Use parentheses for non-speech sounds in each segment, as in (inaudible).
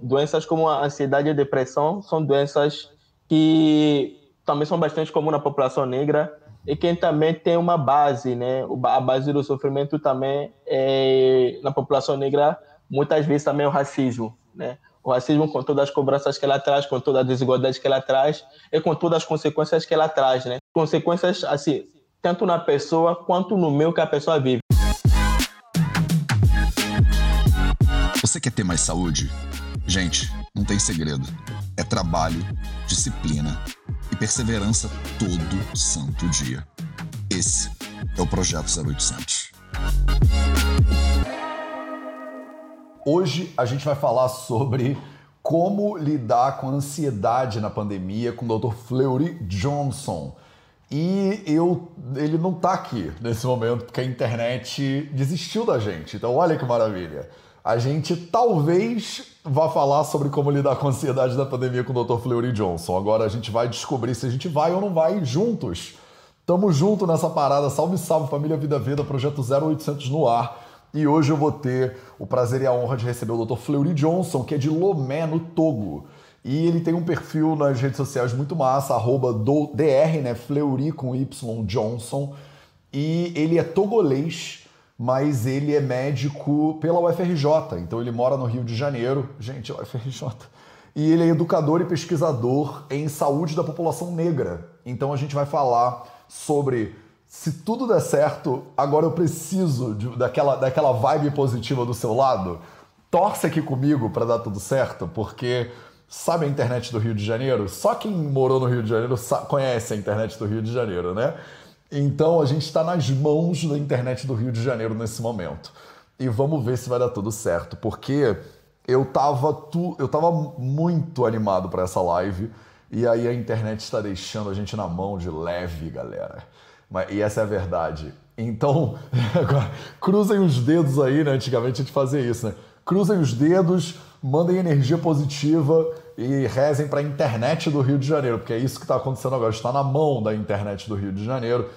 doenças como a ansiedade e a depressão são doenças que também são bastante comuns na população negra e quem também tem uma base, né? A base do sofrimento também é, na população negra, muitas vezes também é o racismo, né? O racismo com todas as cobranças que ela traz, com toda a desigualdade que ela traz e com todas as consequências que ela traz, né? Consequências, assim, tanto na pessoa quanto no meio que a pessoa vive. Você quer ter mais saúde? Gente, não tem segredo. É trabalho, disciplina e perseverança todo santo dia. Esse é o Projeto 0800. Hoje a gente vai falar sobre como lidar com a ansiedade na pandemia com o Dr. Fleury Johnson. E eu, ele não está aqui nesse momento porque a internet desistiu da gente. Então, olha que maravilha. A gente talvez vá falar sobre como lidar com a ansiedade da pandemia com o Dr. Fleury Johnson. Agora a gente vai descobrir se a gente vai ou não vai juntos. Tamo junto nessa parada. Salve, salve, família Vida Vida, projeto 0800 no ar. E hoje eu vou ter o prazer e a honra de receber o Dr. Fleury Johnson, que é de Lomé, no Togo. E ele tem um perfil nas redes sociais muito massa, arroba do, DR, né? Fleury com Y Johnson. E ele é togolês, mas ele é médico pela UFRJ. Então ele mora no Rio de Janeiro. Gente, UFRJ. E ele é educador e pesquisador em saúde da população negra. Então a gente vai falar sobre se tudo der certo, agora eu preciso de, daquela, daquela vibe positiva do seu lado. Torce aqui comigo para dar tudo certo, porque sabe a internet do Rio de Janeiro? Só quem morou no Rio de Janeiro conhece a internet do Rio de Janeiro, né? Então a gente está nas mãos da internet do Rio de Janeiro nesse momento. E vamos ver se vai dar tudo certo, porque eu tava, tu, eu tava muito animado para essa live e aí a internet está deixando a gente na mão de leve, galera. E essa é a verdade. Então, (laughs) cruzem os dedos aí, né? Antigamente a gente fazia isso, né? Cruzem os dedos, mandem energia positiva e rezem para a internet do Rio de Janeiro, porque é isso que está acontecendo agora. Está na mão da internet do Rio de Janeiro.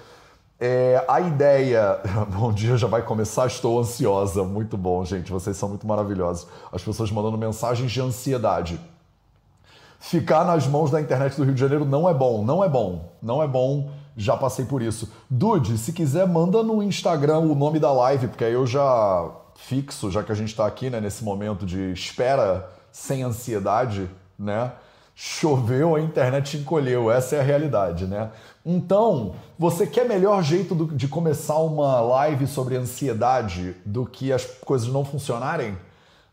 É, a ideia. (laughs) Bom dia, já vai começar. Estou ansiosa. Muito bom, gente. Vocês são muito maravilhosos. As pessoas mandando mensagens de ansiedade. Ficar nas mãos da internet do Rio de Janeiro não é bom. Não é bom. Não é bom já passei por isso. Dude, se quiser, manda no Instagram o nome da live, porque aí eu já fixo, já que a gente está aqui né, nesse momento de espera sem ansiedade, né? Choveu, a internet encolheu, essa é a realidade, né? Então, você quer melhor jeito de começar uma live sobre ansiedade do que as coisas não funcionarem?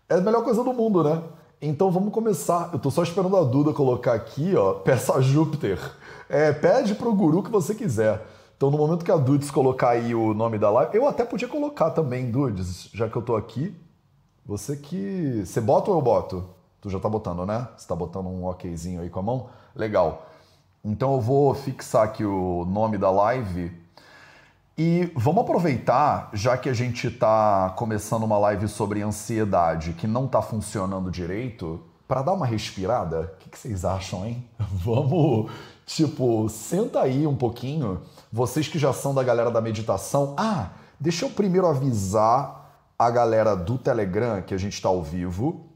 É a melhor coisa do mundo, né? Então vamos começar. Eu tô só esperando a Duda colocar aqui, ó, (laughs) peça a Júpiter. É, pede pro guru que você quiser. Então no momento que a Dudes colocar aí o nome da live, eu até podia colocar também, Dudes, já que eu tô aqui. Você que. Você bota ou eu boto? Tu já tá botando, né? Você tá botando um okzinho aí com a mão? Legal. Então eu vou fixar aqui o nome da live e vamos aproveitar, já que a gente está começando uma live sobre ansiedade que não está funcionando direito, para dar uma respirada. O que, que vocês acham, hein? (laughs) Vamos, tipo, senta aí um pouquinho. Vocês que já são da galera da meditação. Ah, deixa eu primeiro avisar a galera do Telegram que a gente está ao vivo,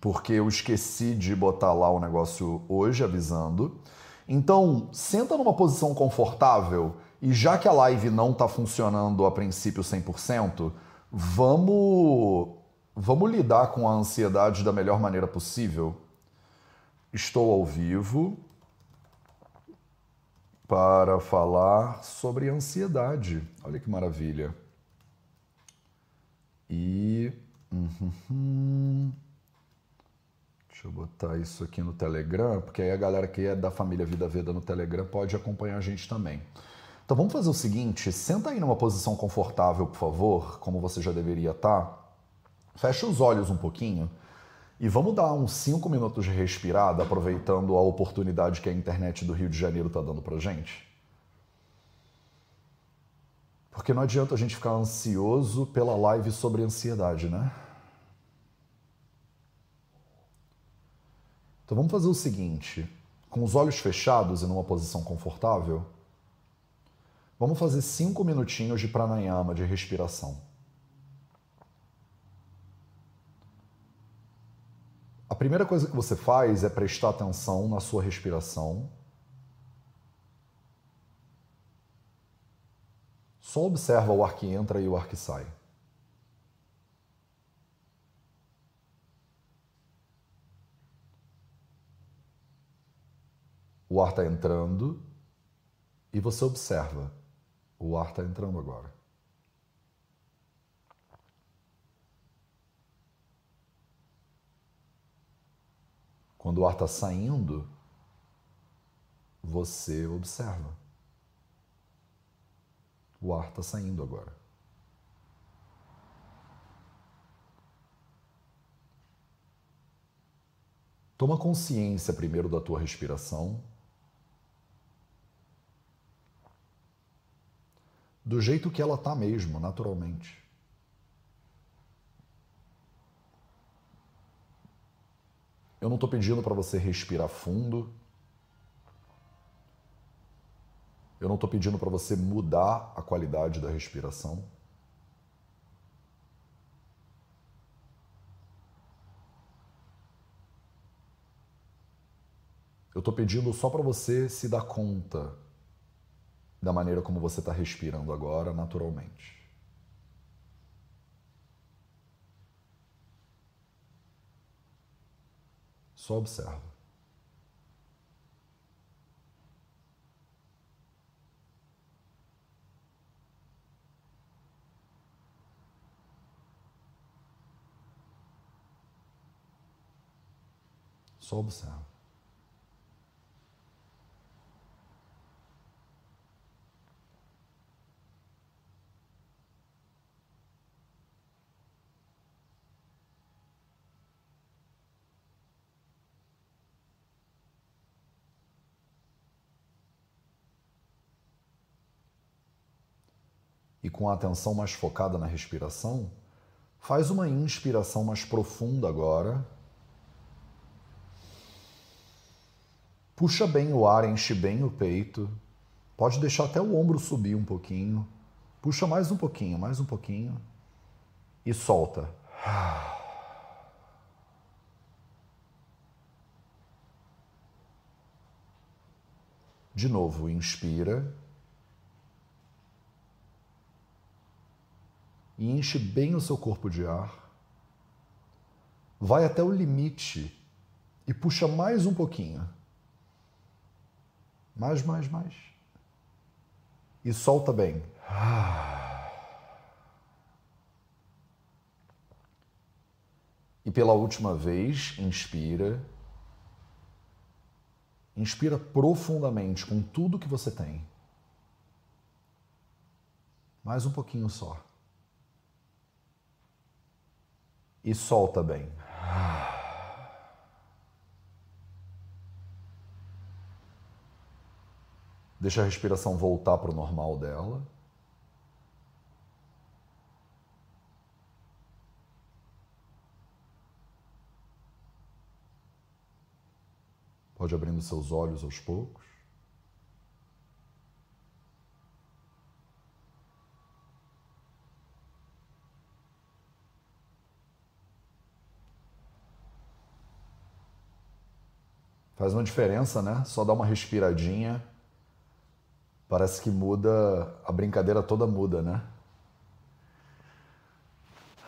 porque eu esqueci de botar lá o negócio hoje avisando. Então, senta numa posição confortável e já que a live não está funcionando a princípio 100%, vamos, vamos lidar com a ansiedade da melhor maneira possível. Estou ao vivo para falar sobre ansiedade. Olha que maravilha. E. Uhum. Deixa eu botar isso aqui no Telegram, porque aí a galera que é da família Vida Veda no Telegram pode acompanhar a gente também. Então vamos fazer o seguinte: senta aí numa posição confortável, por favor, como você já deveria estar. Tá. Fecha os olhos um pouquinho e vamos dar uns 5 minutos de respirada, aproveitando a oportunidade que a internet do Rio de Janeiro está dando para gente. Porque não adianta a gente ficar ansioso pela live sobre ansiedade, né? Então vamos fazer o seguinte: com os olhos fechados e numa posição confortável. Vamos fazer cinco minutinhos de pranayama, de respiração. A primeira coisa que você faz é prestar atenção na sua respiração. Só observa o ar que entra e o ar que sai. O ar está entrando e você observa. O ar está entrando agora. Quando o ar está saindo, você observa. O ar está saindo agora. Toma consciência primeiro da tua respiração. Do jeito que ela está mesmo, naturalmente. Eu não estou pedindo para você respirar fundo. Eu não estou pedindo para você mudar a qualidade da respiração. Eu estou pedindo só para você se dar conta da maneira como você está respirando agora, naturalmente. Só observa. Só observa. e com a atenção mais focada na respiração, faz uma inspiração mais profunda agora. Puxa bem o ar, enche bem o peito. Pode deixar até o ombro subir um pouquinho. Puxa mais um pouquinho, mais um pouquinho. E solta. De novo, inspira. E enche bem o seu corpo de ar. Vai até o limite e puxa mais um pouquinho. Mais, mais, mais. E solta bem. E pela última vez, inspira. Inspira profundamente com tudo que você tem. Mais um pouquinho só. E solta bem. Deixa a respiração voltar para o normal dela. Pode abrindo seus olhos aos poucos. Faz uma diferença, né? Só dar uma respiradinha. Parece que muda, a brincadeira toda muda, né?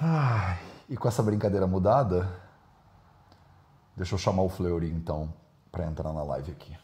Ai, e com essa brincadeira mudada, deixa eu chamar o Fleury então para entrar na live aqui.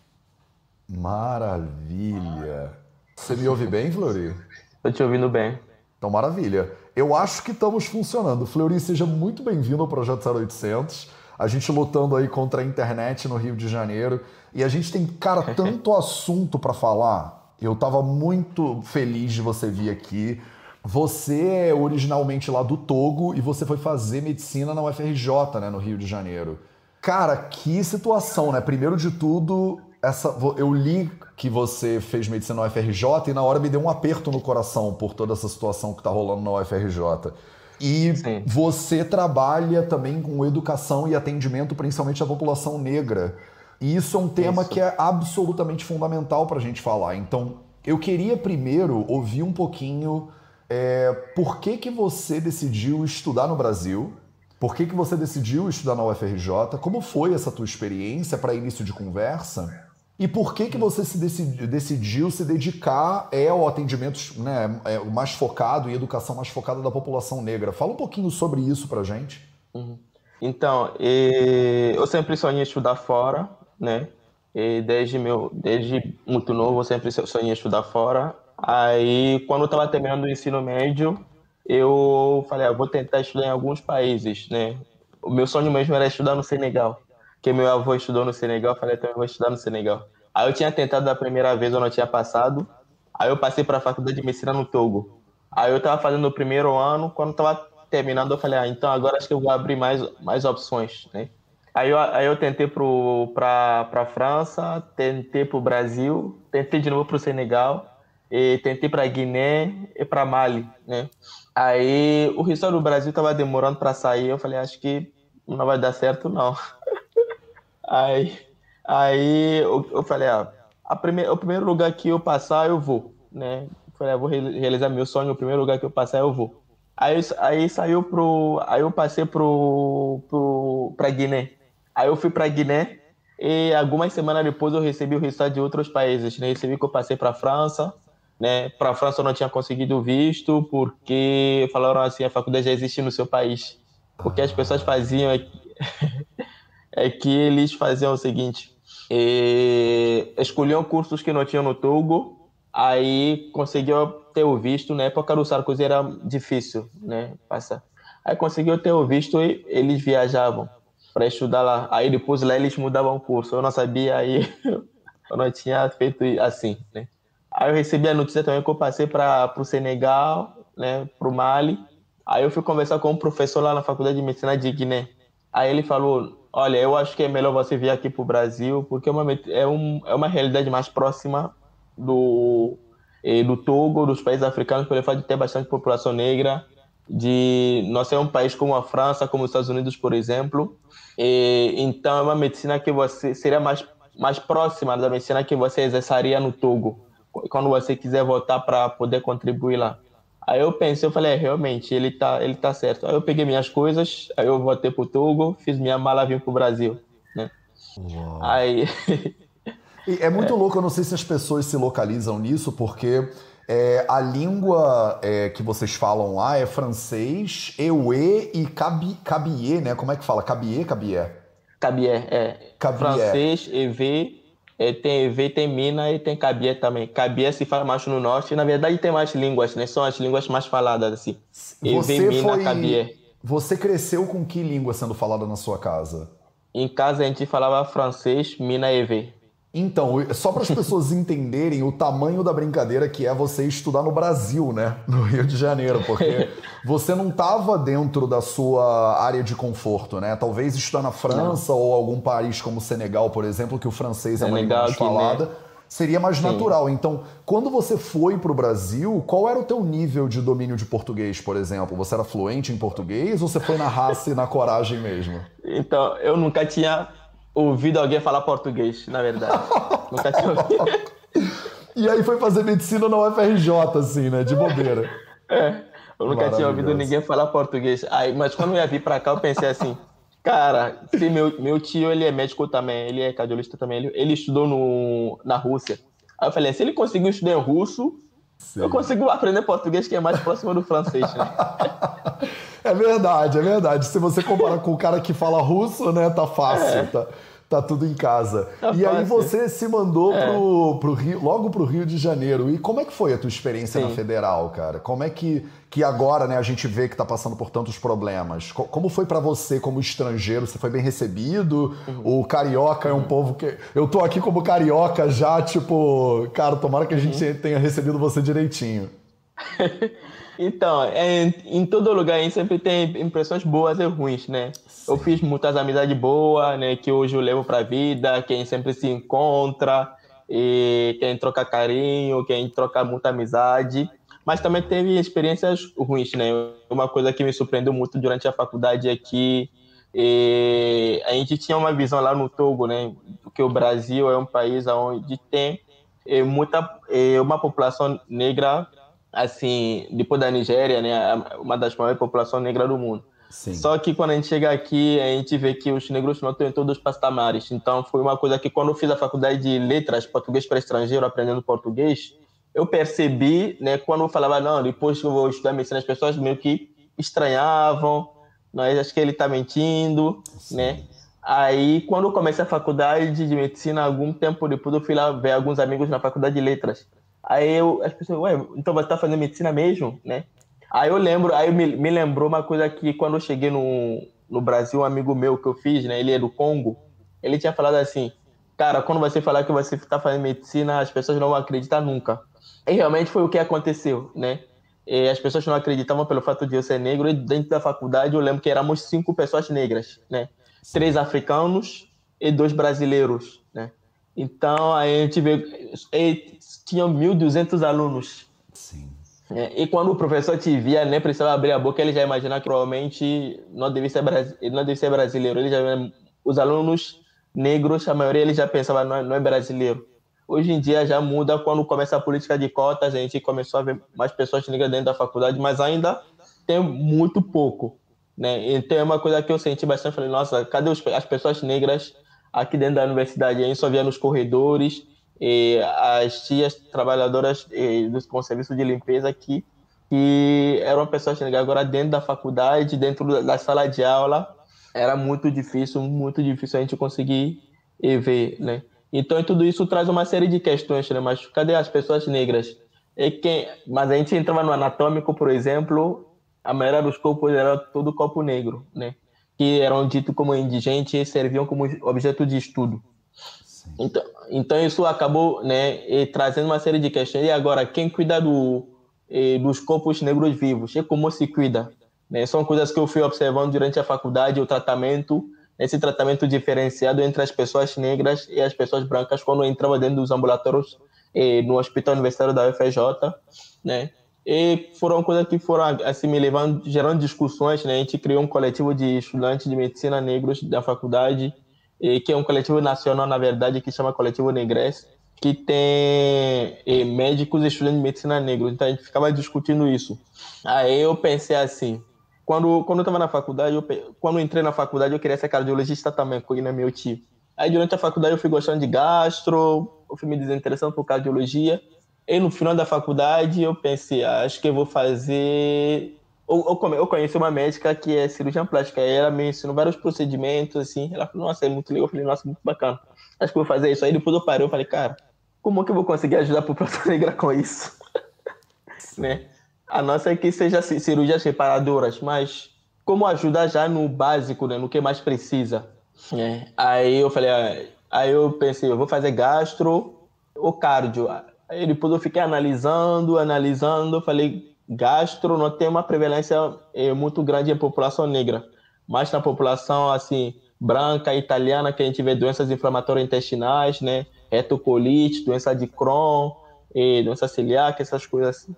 Maravilha! Você me ouve bem, Fleury? Tô te ouvindo bem. Então, maravilha. Eu acho que estamos funcionando. Fleury, seja muito bem-vindo ao Projeto 0800 a gente lutando aí contra a internet no Rio de Janeiro. E a gente tem, cara, (laughs) tanto assunto para falar. Eu tava muito feliz de você vir aqui. Você é originalmente lá do Togo e você foi fazer medicina na UFRJ, né, no Rio de Janeiro. Cara, que situação, né? Primeiro de tudo, essa, eu li que você fez medicina na UFRJ e na hora me deu um aperto no coração por toda essa situação que tá rolando na UFRJ. E Sim. você trabalha também com educação e atendimento, principalmente à população negra. E isso é um tema isso. que é absolutamente fundamental para a gente falar. Então, eu queria primeiro ouvir um pouquinho é, por que, que você decidiu estudar no Brasil Por que, que você decidiu estudar na UFRJ? Como foi essa tua experiência para início de conversa? E por que, que você se decidiu, decidiu se dedicar é, ao atendimento né, é, mais focado e educação mais focada da população negra? Fala um pouquinho sobre isso para gente. Uhum. Então, eu sempre sonhei estudar fora, né? E desde, meu, desde muito novo eu sempre sonhei estudar fora. Aí, quando eu estava terminando o ensino médio, eu falei, ah, vou tentar estudar em alguns países, né? O meu sonho mesmo era estudar no Senegal, porque meu avô estudou no Senegal, eu falei, então eu vou estudar no Senegal. Aí eu tinha tentado da primeira vez, eu não tinha passado. Aí eu passei para a faculdade de medicina no Togo. Aí eu estava fazendo o primeiro ano, quando estava terminando, eu falei, ah, então agora acho que eu vou abrir mais, mais opções, né? Aí eu, aí eu tentei para a França, tentei para o Brasil, tentei de novo para o Senegal, e tentei para Guiné e para Mali, né? Aí o resultado do Brasil estava demorando para sair, eu falei, acho que não vai dar certo não. Aí aí eu, eu falei, ah, a primeir, o primeiro lugar que eu passar eu vou, né? Eu falei, ah, vou realizar meu sonho, o primeiro lugar que eu passar eu vou. Aí, aí saiu pro, aí eu passei pro, pro para Guiné. Aí eu fui para Guiné e algumas semanas depois eu recebi o resultado de outros países, né? Recebi que eu passei para França, né? Para a França eu não tinha conseguido visto porque falaram assim a faculdade já existe no seu país. O que as pessoas faziam (laughs) é que, eles faziam o seguinte: escolhiam cursos que não tinham no Togo, aí conseguiu ter o visto. Na época do Sarkozy era difícil, né? Passar. Aí conseguiu ter o visto e eles viajavam para estudar lá. Aí depois lá eles mudavam o curso. Eu não sabia aí, (laughs) eu não tinha feito assim, né? Aí eu recebi a notícia também que eu passei para o Senegal, né, para o Mali. Aí eu fui conversar com um professor lá na Faculdade de Medicina de Guiné. Aí ele falou: Olha, eu acho que é melhor você vir aqui para o Brasil, porque é uma, é, um, é uma realidade mais próxima do, do Togo, dos países africanos, pelo fato de ter bastante população negra. De nós ser um país como a França, como os Estados Unidos, por exemplo. E, então é uma medicina que você seria mais, mais próxima da medicina que você exerceria no Togo quando você quiser voltar para poder contribuir lá. Aí eu pensei, eu falei, é, realmente, ele tá, ele tá certo. Aí eu peguei minhas coisas, aí eu voltei pro Togo, fiz minha mala vim pro Brasil, né? Uau. Aí... (laughs) é muito é. louco, eu não sei se as pessoas se localizam nisso, porque é, a língua é, que vocês falam lá é francês, eue e cabi, cabier, né? Como é que fala? Cabier, cabier? Cabier, é. Cabier. Francês, EV é, tem EV, tem Mina e tem Cabia também. Cabia se fala mais no norte. Na verdade, tem mais línguas, né? São as línguas mais faladas, assim. EV, Mina, foi... Cabia. Você cresceu com que língua sendo falada na sua casa? Em casa a gente falava francês, Mina e EV. Então, só para as pessoas (laughs) entenderem o tamanho da brincadeira que é você estudar no Brasil, né? (laughs) No Rio de Janeiro, porque (laughs) você não estava dentro da sua área de conforto, né? Talvez estudar na França não. ou algum país como Senegal, por exemplo, que o francês Senegal, é uma língua mais falada, seria mais Sim. natural. Então, quando você foi para o Brasil, qual era o teu nível de domínio de português, por exemplo? Você era fluente em português ou você foi na raça e na coragem mesmo? Então, eu nunca tinha ouvido alguém falar português, na verdade. (laughs) Nunca tinha ouvido. E aí foi fazer medicina na UFRJ, assim, né? De bobeira. É. Eu nunca tinha ouvido ninguém falar português. Aí, mas quando eu ia vir pra cá, eu pensei assim, cara, se meu, meu tio, ele é médico também, ele é cardiologista também, ele, ele estudou no, na Rússia. Aí eu falei, se ele conseguiu estudar em russo, Sim. eu consigo aprender português, que é mais próximo do francês, né? (laughs) É verdade, é verdade. Se você comparar com o cara que fala russo, né, tá fácil, é. tá, tá tudo em casa. Tá e fácil. aí você se mandou é. pro, pro Rio, logo pro Rio de Janeiro. E como é que foi a tua experiência Sim. na Federal, cara? Como é que, que agora, né, a gente vê que tá passando por tantos problemas? Como foi para você como estrangeiro? Você foi bem recebido? Uhum. O carioca uhum. é um uhum. povo que eu tô aqui como carioca já, tipo, cara, tomara que a gente uhum. tenha recebido você direitinho. (laughs) Então, é, em todo lugar aí sempre tem impressões boas e ruins, né? Sim. Eu fiz muitas amizades boas, né? Que hoje eu levo pra vida, quem sempre se encontra, e quem troca carinho, quem troca muita amizade. Mas também teve experiências ruins, né? Uma coisa que me surpreendeu muito durante a faculdade é que e, a gente tinha uma visão lá no Togo, né? Que o Brasil é um país onde tem muita uma população negra assim, depois da Nigéria, né, uma das maiores populações negras do mundo. Sim. Só que quando a gente chega aqui, a gente vê que os negros não estão em todos os patamares. Então, foi uma coisa que quando eu fiz a faculdade de letras, português para estrangeiro, aprendendo português, eu percebi, né, quando eu falava, não, depois que eu vou estudar medicina, as pessoas meio que estranhavam, nós acho que ele está mentindo, Sim. né? Aí, quando eu comecei a faculdade de medicina, algum tempo depois, eu fui lá ver alguns amigos na faculdade de letras. Aí eu, as pessoas, ué, então você está fazendo medicina mesmo, né? Aí eu lembro, aí me, me lembrou uma coisa que quando eu cheguei no, no Brasil, um amigo meu que eu fiz, né? Ele é do Congo, ele tinha falado assim, cara, quando você falar que você está fazendo medicina, as pessoas não vão acreditar nunca. E realmente foi o que aconteceu, né? E as pessoas não acreditavam pelo fato de eu ser negro. E dentro da faculdade eu lembro que éramos cinco pessoas negras, né? Três africanos e dois brasileiros, né? Então a gente vê, tinham 1.200 alunos. Sim. É, e quando o professor te via, nem precisava abrir a boca, ele já imaginava que provavelmente não devia ser, ele não devia ser brasileiro. Ele já, os alunos negros, a maioria eles já pensava não, não é brasileiro. Hoje em dia já muda quando começa a política de cotas, a gente começou a ver mais pessoas negras dentro da faculdade, mas ainda tem muito pouco. Né? Então é uma coisa que eu senti bastante, falei, nossa, cadê os, as pessoas negras aqui dentro da universidade? A gente só via nos corredores, e as tias trabalhadoras e, do, com serviço de limpeza aqui, que eram pessoas negras. Agora, dentro da faculdade, dentro da sala de aula, era muito difícil, muito difícil a gente conseguir ver, né? Então, tudo isso traz uma série de questões, né? Mas cadê as pessoas negras? E quem... Mas a gente entrava no anatômico, por exemplo, a maioria dos corpos era todo corpo negro, né? Que eram ditos como indigentes e serviam como objeto de estudo. Então, então isso acabou né, trazendo uma série de questões. E agora, quem cuida do, dos corpos negros vivos? E como se cuida? Né? São coisas que eu fui observando durante a faculdade, o tratamento, esse tratamento diferenciado entre as pessoas negras e as pessoas brancas quando entrava dentro dos ambulatórios no Hospital Universitário da UFJ, né? E foram coisas que foram assim me levando, gerando discussões, né? A gente criou um coletivo de estudantes de medicina negros da faculdade que é um coletivo nacional, na verdade, que chama Coletivo Negres, que tem médicos e estudantes de medicina negros. Então a gente ficava discutindo isso. Aí eu pensei assim, quando, quando eu estava na faculdade, eu, quando eu entrei na faculdade, eu queria ser cardiologista também, porque não é meu tio. Aí durante a faculdade eu fui gostando de gastro, eu fui me desinteressando por cardiologia. E no final da faculdade eu pensei, ah, acho que eu vou fazer eu, eu, conheci uma médica que é cirurgiã plástica, e ela me ensinou vários procedimentos, assim. Ela falou, nossa, é muito legal. Eu falei, nossa, muito bacana. Acho que vou fazer isso. Aí depois eu parei, eu falei, cara, como que eu vou conseguir ajudar a população negra com isso? (laughs) né? A nossa é que seja cirurgias reparadoras, mas como ajudar já no básico, né? No que mais precisa. É. Aí eu falei, ah, aí eu pensei, eu vou fazer gastro ou cardio. Aí depois eu fiquei analisando, analisando, eu falei, gastro não tem uma prevalência é, muito grande em população negra, mas na população assim branca, italiana, que a gente vê doenças inflamatórias intestinais, né, retocolite, doença de Crohn, e doença celíaca, essas coisas assim.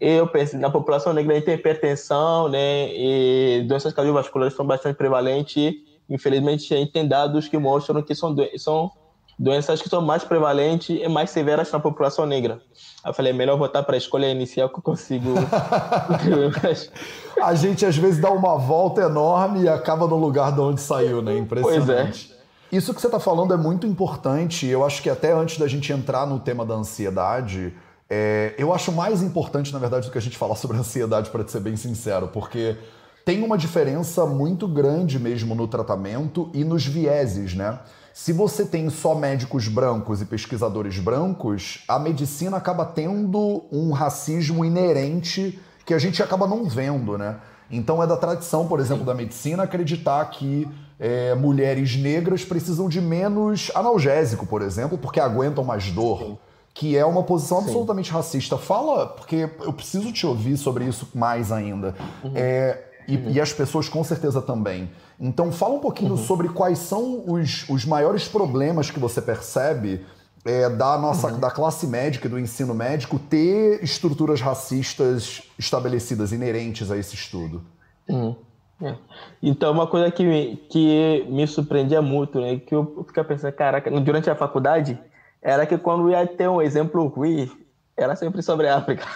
Eu penso na população negra a gente tem hipertensão, né, e doenças cardiovasculares são bastante prevalentes. Infelizmente, a gente tem dados que mostram que são, são doenças que são mais prevalentes e mais severas na população negra. Eu falei, é melhor voltar para a escolha inicial que eu consigo. (laughs) a gente às vezes dá uma volta enorme e acaba no lugar de onde saiu, né? Impressionante. Pois é. Isso que você está falando é muito importante. Eu acho que até antes da gente entrar no tema da ansiedade, é, eu acho mais importante, na verdade, do que a gente falar sobre ansiedade, para ser bem sincero, porque tem uma diferença muito grande mesmo no tratamento e nos vieses, né? Se você tem só médicos brancos e pesquisadores brancos, a medicina acaba tendo um racismo inerente que a gente acaba não vendo, né? Então é da tradição, por exemplo, da medicina acreditar que é, mulheres negras precisam de menos analgésico, por exemplo, porque aguentam mais dor. Sim. Que é uma posição Sim. absolutamente racista. Fala, porque eu preciso te ouvir sobre isso mais ainda. Uhum. É, e, uhum. e, as pessoas com certeza também. Então, fala um pouquinho uhum. sobre quais são os, os maiores problemas que você percebe é, da nossa uhum. da classe médica e do ensino médico ter estruturas racistas estabelecidas, inerentes a esse estudo. Uhum. É. Então, uma coisa que me, que me surpreendia muito, né, que eu ficava pensando, caraca, durante a faculdade, era que quando ia ter um exemplo ruim, era sempre sobre a África.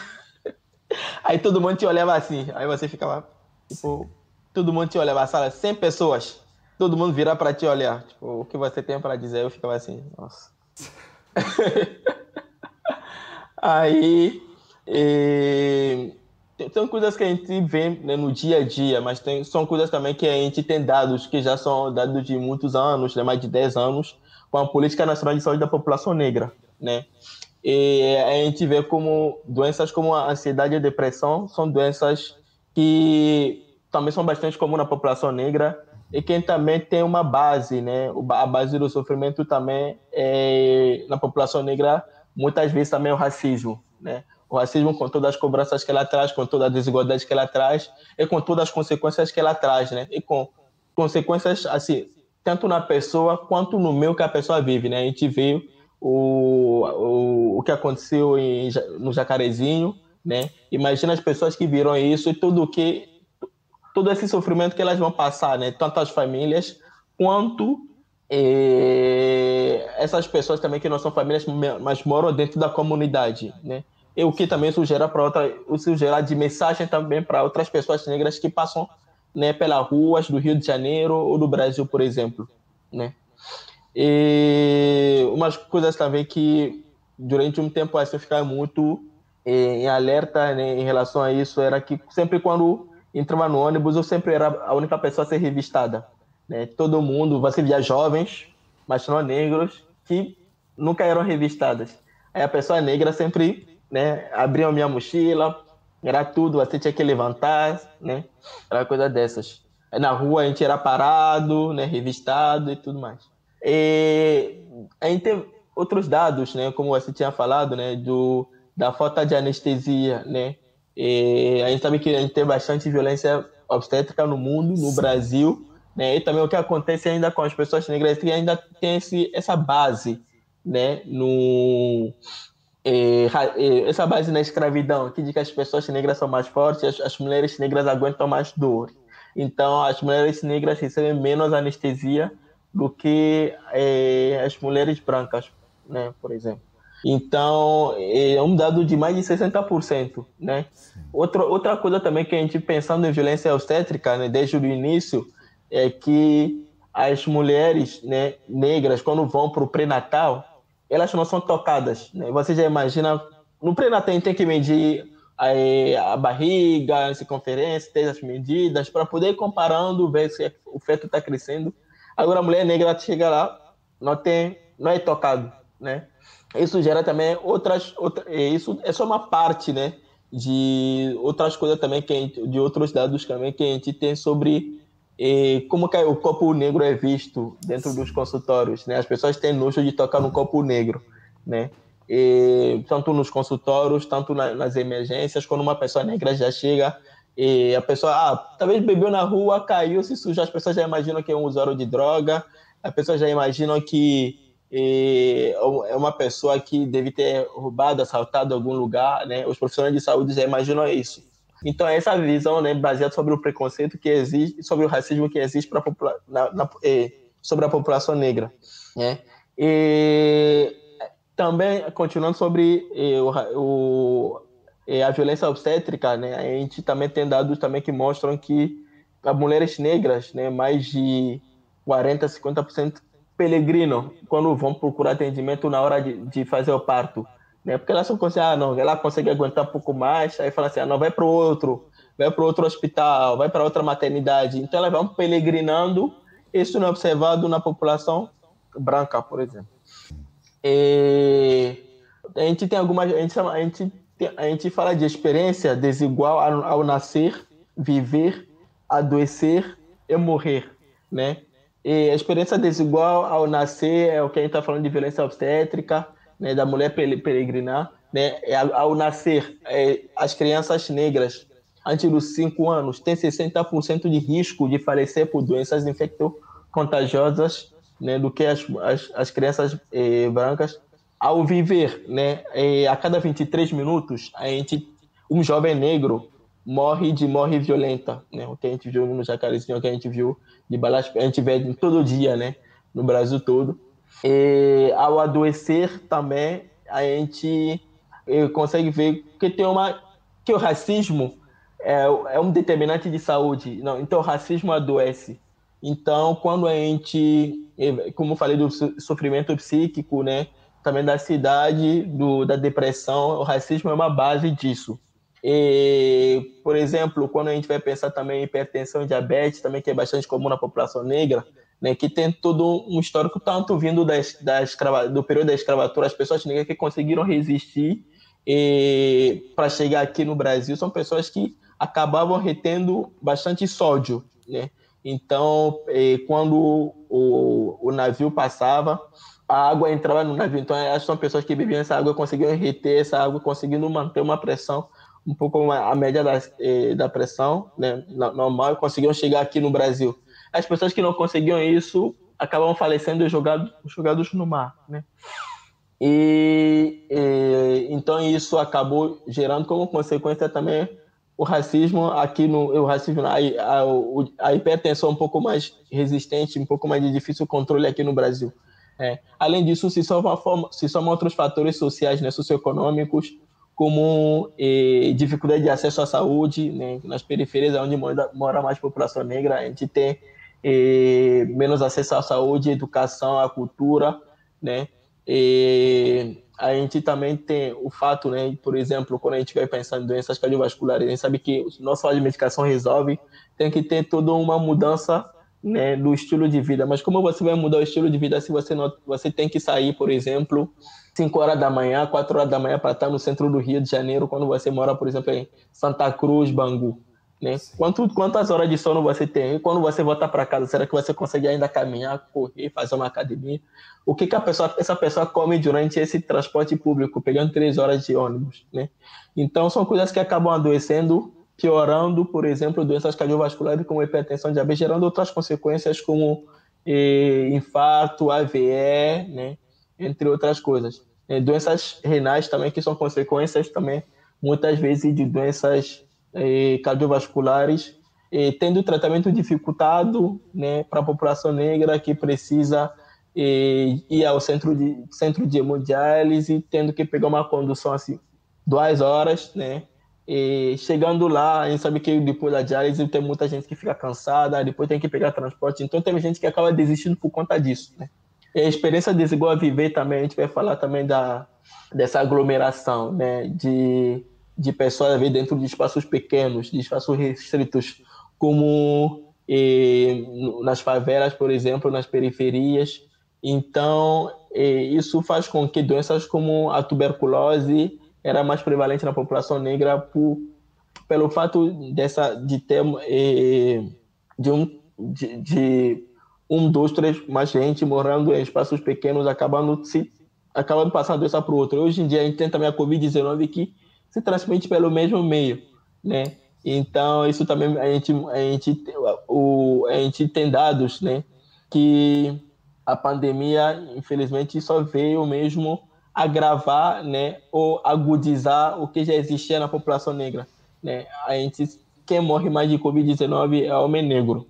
(laughs) Aí todo mundo te olhava assim, aí você ficava, tipo, todo mundo te olhava, a sala, 100 pessoas, todo mundo virar para te olhar. Tipo, o que você tem para dizer? Eu ficava assim, nossa. (laughs) Aí, e, tem coisas que a gente vê né, no dia a dia, mas tem, são coisas também que a gente tem dados, que já são dados de muitos anos, né, mais de 10 anos, com a Política Nacional de Saúde da População Negra, né? E a gente vê como doenças como a ansiedade e a depressão são doenças que também são bastante comuns na população negra e quem também tem uma base, né? A base do sofrimento também é, na população negra muitas vezes também é o racismo, né? O racismo com todas as cobranças que ela traz, com toda a desigualdade que ela traz e com todas as consequências que ela traz, né? E com consequências assim, tanto na pessoa quanto no meio que a pessoa vive, né? A gente viu o, o, o que aconteceu em, no Jacarezinho, né? Imagina as pessoas que viram isso e tudo que todo esse sofrimento que elas vão passar, né? Tanto as famílias quanto eh, essas pessoas também que não são famílias, mas moram dentro da comunidade, né? E o que também isso gera para outra, isso gera de mensagem também para outras pessoas negras que passam, né, pelas ruas do Rio de Janeiro ou do Brasil, por exemplo, né? E umas coisas também que durante um tempo assim eu ficava muito eh, em alerta né, em relação a isso era que sempre quando entrava no ônibus, eu sempre era a única pessoa a ser revistada. Né? Todo mundo, você via jovens, mas não negros, que nunca eram revistadas. Aí a pessoa negra sempre né, abria a minha mochila, era tudo, você tinha que levantar, né? Era coisa dessas. Aí na rua a gente era parado, né, revistado e tudo mais. E a gente tem outros dados, né, como você tinha falado, né, do, da falta de anestesia, né, e a gente sabe que a gente tem bastante violência obstétrica no mundo, no Sim. Brasil, né? E também o que acontece ainda com as pessoas negras que ainda tem esse, essa base, né? No é, essa base na escravidão, que diz que as pessoas negras são mais fortes, as, as mulheres negras aguentam mais dor. Então, as mulheres negras recebem menos anestesia do que é, as mulheres brancas, né? Por exemplo. Então, é um dado de mais de 60%, né? Outra, outra coisa também que a gente pensando em violência obstétrica, né, desde o início, é que as mulheres né, negras, quando vão para o pré-natal, elas não são tocadas. Né? Você já imagina, no pré-natal a gente tem que medir a, a barriga, a circunferência, ter as medidas, para poder ir comparando, ver se o feto está crescendo. Agora a mulher negra chega lá, não tem, não é tocado, né? Isso gera também outras, outra, é, isso é só uma parte, né, de outras coisas também que gente, de outros dados também que a gente tem sobre eh, como que o copo negro é visto dentro dos consultórios, né? As pessoas têm nojo de tocar no copo negro, né? E, tanto nos consultórios, tanto na, nas emergências, quando uma pessoa negra já chega e a pessoa, ah, talvez bebeu na rua, caiu, se sujou, as pessoas já imaginam que é um usuário de droga, as pessoas já imaginam que é uma pessoa que deve ter roubado, assaltado algum lugar, né? Os profissionais de saúde já imaginam isso. Então, essa visão, né, baseada sobre o preconceito que existe, sobre o racismo que existe na, é, sobre a população negra, né? E também, continuando sobre é, o, o, é, a violência obstétrica, né? A gente também tem dados também que mostram que as mulheres negras, né, mais de 40, 50% peregrino quando vão procurar atendimento na hora de, de fazer o parto. Né? Porque elas só conseguem, ah, não, ela consegue aguentar um pouco mais, aí fala assim, ah, não, vai para outro, vai para outro hospital, vai para outra maternidade. Então elas vão peregrinando, isso não é observado na população branca, por exemplo. E a gente tem algumas, a gente, a gente, a gente fala de experiência desigual ao, ao nascer, viver, adoecer e morrer, né? E a experiência desigual ao nascer é o que a gente está falando de violência obstétrica, né, da mulher peregrinar. Né, é, ao nascer, é, as crianças negras, antes dos 5 anos, têm 60% de risco de falecer por doenças infecto-contagiosas né, do que as, as, as crianças eh, brancas. Ao viver, né, eh, a cada 23 minutos, a gente, um jovem negro morre de morte violenta, né? O que a gente viu no Jacarezinho, o que a gente viu de balas, a gente vê todo dia, né? No Brasil todo. E ao adoecer também, a gente consegue ver que tem uma que o racismo é, é um determinante de saúde. Não, então, o racismo adoece. Então, quando a gente, como eu falei do sofrimento psíquico, né, também da cidade, do, da depressão, o racismo é uma base disso. E, por exemplo, quando a gente vai pensar também em hipertensão e diabetes, também que é bastante comum na população negra, né, que tem todo um histórico tanto vindo das, das, do período da escravatura, as pessoas negras que conseguiram resistir para chegar aqui no Brasil são pessoas que acabavam retendo bastante sódio, né? Então, quando o, o navio passava, a água entrava no navio. Então, essas são pessoas que bebiam essa água, conseguiam reter essa água, conseguindo manter uma pressão um pouco a média da, da pressão né, normal e conseguiam chegar aqui no Brasil. As pessoas que não conseguiam isso acabam falecendo jogados, jogados no mar, né? E, e, então isso acabou gerando como consequência também o racismo aqui no o racismo a, a, a hipertensão um pouco mais resistente um pouco mais de difícil controle aqui no Brasil é. além disso se soma se soma outros fatores sociais né socioeconômicos como eh, dificuldade de acesso à saúde né? Nas periferias onde mora, mora mais população negra a gente tem eh, menos acesso à saúde educação à cultura né? E a gente também tem o fato, né, por exemplo, quando a gente vai pensar em doenças cardiovasculares, a gente sabe que não só a medicação resolve, tem que ter toda uma mudança né, do estilo de vida. Mas como você vai mudar o estilo de vida se você não, você tem que sair, por exemplo, 5 horas da manhã, 4 horas da manhã para estar no centro do Rio de Janeiro, quando você mora, por exemplo, em Santa Cruz, Bangu. Né? Quanto, quantas horas de sono você tem? E quando você voltar para casa, será que você consegue ainda caminhar, correr, fazer uma academia? O que, que a pessoa, essa pessoa come durante esse transporte público, pegando três horas de ônibus? Né? Então, são coisas que acabam adoecendo, piorando, por exemplo, doenças cardiovasculares como hipertensão, diabetes, gerando outras consequências como eh, infarto, AVE, né? Entre outras coisas. Eh, doenças renais também, que são consequências também, muitas vezes, de doenças eh, cardiovasculares, eh, tendo tratamento dificultado né, para a população negra que precisa eh, ir ao centro de, centro de hemodiálise, tendo que pegar uma condução assim, duas horas, né? E chegando lá, a gente sabe que depois da diálise tem muita gente que fica cansada, depois tem que pegar transporte, então tem gente que acaba desistindo por conta disso, né? E a experiência desigual a viver também, a gente vai falar também da, dessa aglomeração, né? De de pessoas ver dentro de espaços pequenos, de espaços restritos, como eh, nas favelas, por exemplo, nas periferias. Então, eh, isso faz com que doenças como a tuberculose era mais prevalente na população negra por, pelo fato dessa de ter de um de, de, um, dois, três mais gente morando em espaços pequenos, acabando se acabando passando doença para o outro. Hoje em dia a gente tem também a Covid-19 que se transmite pelo mesmo meio, né? Então, isso também a gente, a gente, o, a gente tem dados, né? Que a pandemia, infelizmente, só veio mesmo agravar, né? Ou agudizar o que já existia na população negra, né? A gente, quem morre mais de Covid-19 é homem negro?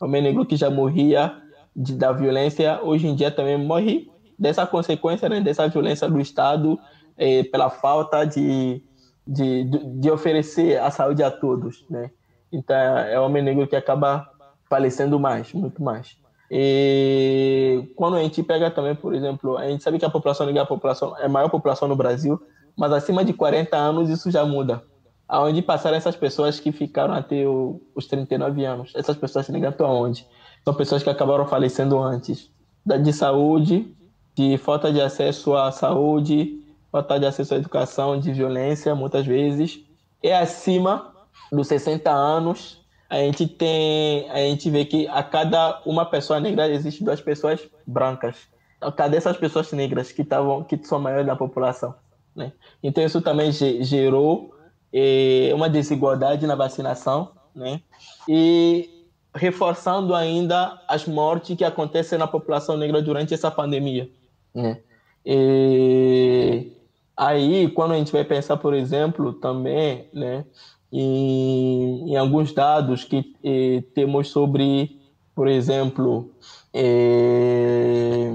Homem negro que já morria de, da violência, hoje em dia também morre dessa consequência, né? Dessa violência do Estado é, pela falta de, de, de oferecer a saúde a todos, né? Então é o homem negro que acaba falecendo mais, muito mais. E quando a gente pega também, por exemplo, a gente sabe que a população negra é a, população, é a maior população no Brasil, mas acima de 40 anos isso já muda. Aonde passaram essas pessoas que ficaram até o, os 39 anos? Essas pessoas negras estão aonde? São pessoas que acabaram falecendo antes. De saúde, de falta de acesso à saúde, falta de acesso à educação, de violência, muitas vezes. É acima dos 60 anos, a gente tem, a gente vê que a cada uma pessoa negra existe duas pessoas brancas. Então, cadê essas pessoas negras que estavam, que são maiores da população, né? Então isso também gerou eh, uma desigualdade na vacinação, né? E reforçando ainda as mortes que acontecem na população negra durante essa pandemia, né? E Aí, quando a gente vai pensar, por exemplo, também, né, em, em alguns dados que eh, temos sobre, por exemplo, eh,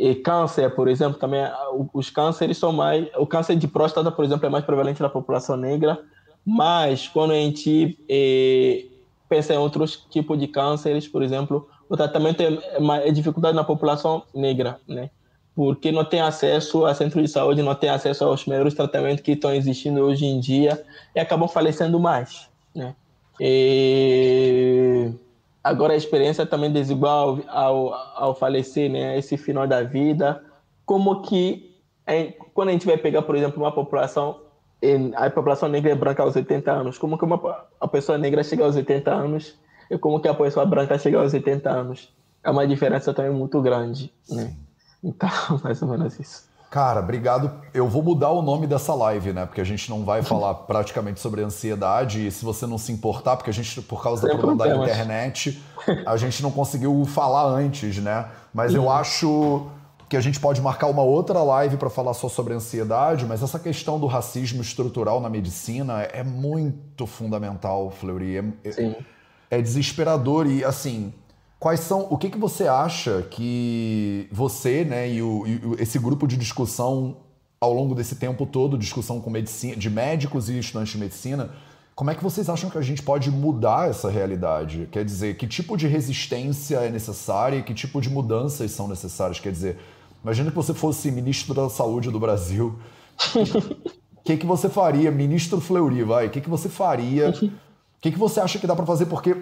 eh, câncer, por exemplo, também os cânceres são mais, o câncer de próstata, por exemplo, é mais prevalente na população negra, Mas quando a gente é, pensa em outros tipos de cânceres, por exemplo, o tratamento é, uma, é dificuldade na população negra, né? Porque não tem acesso a centro de saúde, não tem acesso aos melhores tratamentos que estão existindo hoje em dia e acabam falecendo mais, né? E agora a experiência também desigual ao, ao falecer, né? Esse final da vida, como que quando a gente vai pegar, por exemplo, uma população a população negra é branca aos 80 anos. Como que uma a pessoa negra chega aos 80 anos e como que a pessoa branca chega aos 80 anos? É uma diferença também muito grande, né? Então, (laughs) mais ou menos isso. Cara, obrigado. Eu vou mudar o nome dessa live, né? Porque a gente não vai falar (laughs) praticamente sobre ansiedade. E se você não se importar, porque a gente, por causa do problema da internet, (laughs) a gente não conseguiu falar antes, né? Mas eu acho que a gente pode marcar uma outra live para falar só sobre ansiedade, mas essa questão do racismo estrutural na medicina é muito fundamental, Fleury. É, é, é, desesperador e assim. Quais são. O que, que você acha que você, né, e, o, e esse grupo de discussão ao longo desse tempo todo, discussão com medicina, de médicos e estudantes de medicina, como é que vocês acham que a gente pode mudar essa realidade? Quer dizer, que tipo de resistência é necessária e que tipo de mudanças são necessárias? Quer dizer, Imagina que você fosse ministro da Saúde do Brasil. O que, que você faria? Ministro Fleury, vai. O que, que você faria? O que, que você acha que dá para fazer? Porque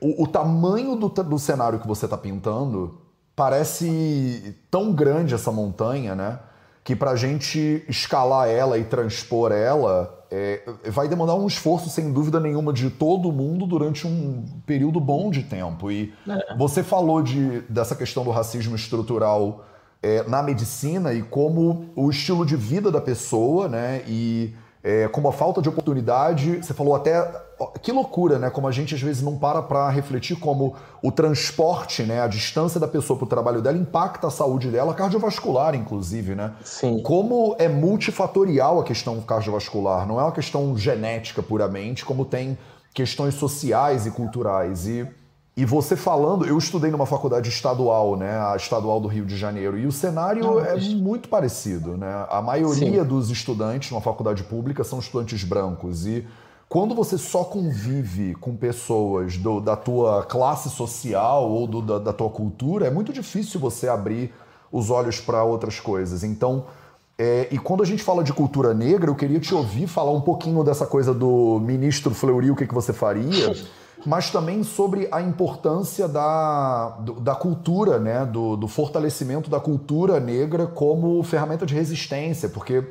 o, o tamanho do, do cenário que você está pintando parece tão grande essa montanha, né? Que para a gente escalar ela e transpor ela é, vai demandar um esforço, sem dúvida nenhuma, de todo mundo durante um período bom de tempo. E é. você falou de, dessa questão do racismo estrutural é, na medicina e como o estilo de vida da pessoa, né? E é, como a falta de oportunidade, você falou até que loucura, né? Como a gente às vezes não para para refletir como o transporte, né? A distância da pessoa para o trabalho dela impacta a saúde dela, cardiovascular, inclusive, né? Sim. Como é multifatorial a questão cardiovascular, não é uma questão genética puramente, como tem questões sociais e culturais. E e você falando, eu estudei numa faculdade estadual, né, a estadual do Rio de Janeiro, e o cenário é muito parecido, né? A maioria Sim. dos estudantes numa faculdade pública são estudantes brancos e quando você só convive com pessoas do, da tua classe social ou do, da, da tua cultura, é muito difícil você abrir os olhos para outras coisas. Então, é, e quando a gente fala de cultura negra, eu queria te ouvir falar um pouquinho dessa coisa do ministro Fleury, o que, que você faria (laughs) mas também sobre a importância da, da cultura, né? do, do fortalecimento da cultura negra como ferramenta de resistência, porque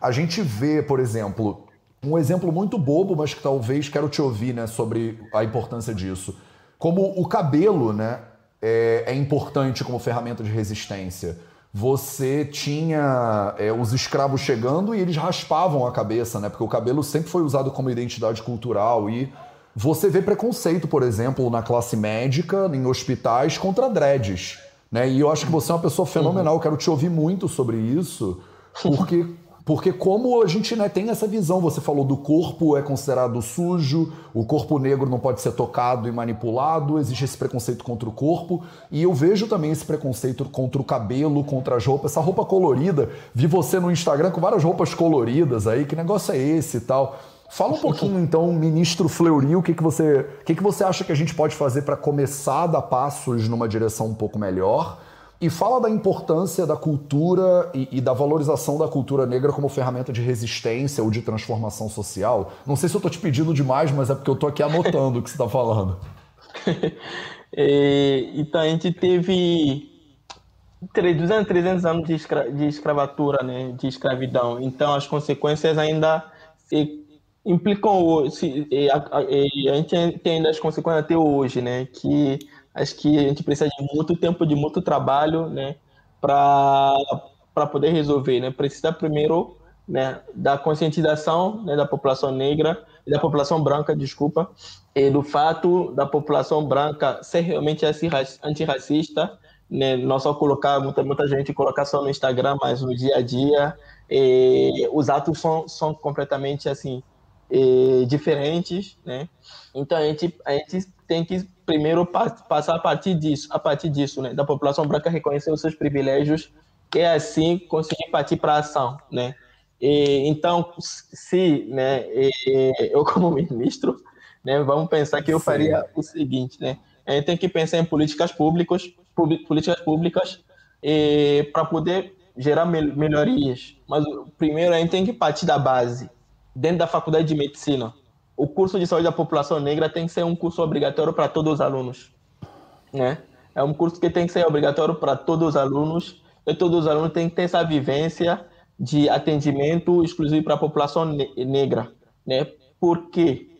a gente vê, por exemplo, um exemplo muito bobo, mas que talvez quero te ouvir né, sobre a importância disso. Como o cabelo né, é, é importante como ferramenta de resistência. Você tinha é, os escravos chegando e eles raspavam a cabeça, né? Porque o cabelo sempre foi usado como identidade cultural e você vê preconceito, por exemplo, na classe médica, em hospitais, contra dreads. Né? E eu acho que você é uma pessoa fenomenal, eu quero te ouvir muito sobre isso, porque, (laughs) porque como a gente né, tem essa visão, você falou do corpo é considerado sujo, o corpo negro não pode ser tocado e manipulado, existe esse preconceito contra o corpo, e eu vejo também esse preconceito contra o cabelo, contra as roupas, essa roupa colorida, vi você no Instagram com várias roupas coloridas aí, que negócio é esse e tal. Fala um pouquinho então, ministro Fleury, o que, que, você, o que, que você acha que a gente pode fazer para começar a dar passos numa direção um pouco melhor? E fala da importância da cultura e, e, da valorização da cultura negra como ferramenta de resistência ou de transformação social. Não sei se eu estou te pedindo demais, mas é porque eu estou aqui anotando o que você está falando. é, (laughs) então, a gente teve 200, 300 anos de, escra de escravatura, né, de escravidão. Então, as consequências ainda se implicam se, a, a, a, gente tem ainda as consequências até hoje, né? Que acho que a gente precisa de muito tempo, de muito trabalho, né? Para poder resolver, né? Precisa primeiro, né, da conscientização né, da população negra da população branca, desculpa, e do fato da população branca ser realmente antirracista, né? Não só colocar muita muita gente colocar só no Instagram, mas no dia a dia, os atos são, são completamente assim eh, diferentes, né? Então a gente, a gente tem que primeiro passar a partir disso, a partir disso, né? Da população branca reconhecer os seus privilégios e assim conseguir partir para a ação, né? E, então, se né, eu como ministro, né, vamos pensar que eu faria o seguinte, né? A gente tem que pensar em políticas públicas, políticas públicas para poder gerar melhorias. Mas primeiro a gente tem que partir da base, dentro da faculdade de medicina. O curso de saúde da população negra tem que ser um curso obrigatório para todos os alunos, né? É um curso que tem que ser obrigatório para todos os alunos e todos os alunos têm que ter essa vivência de atendimento exclusivo para a população negra, né? Porque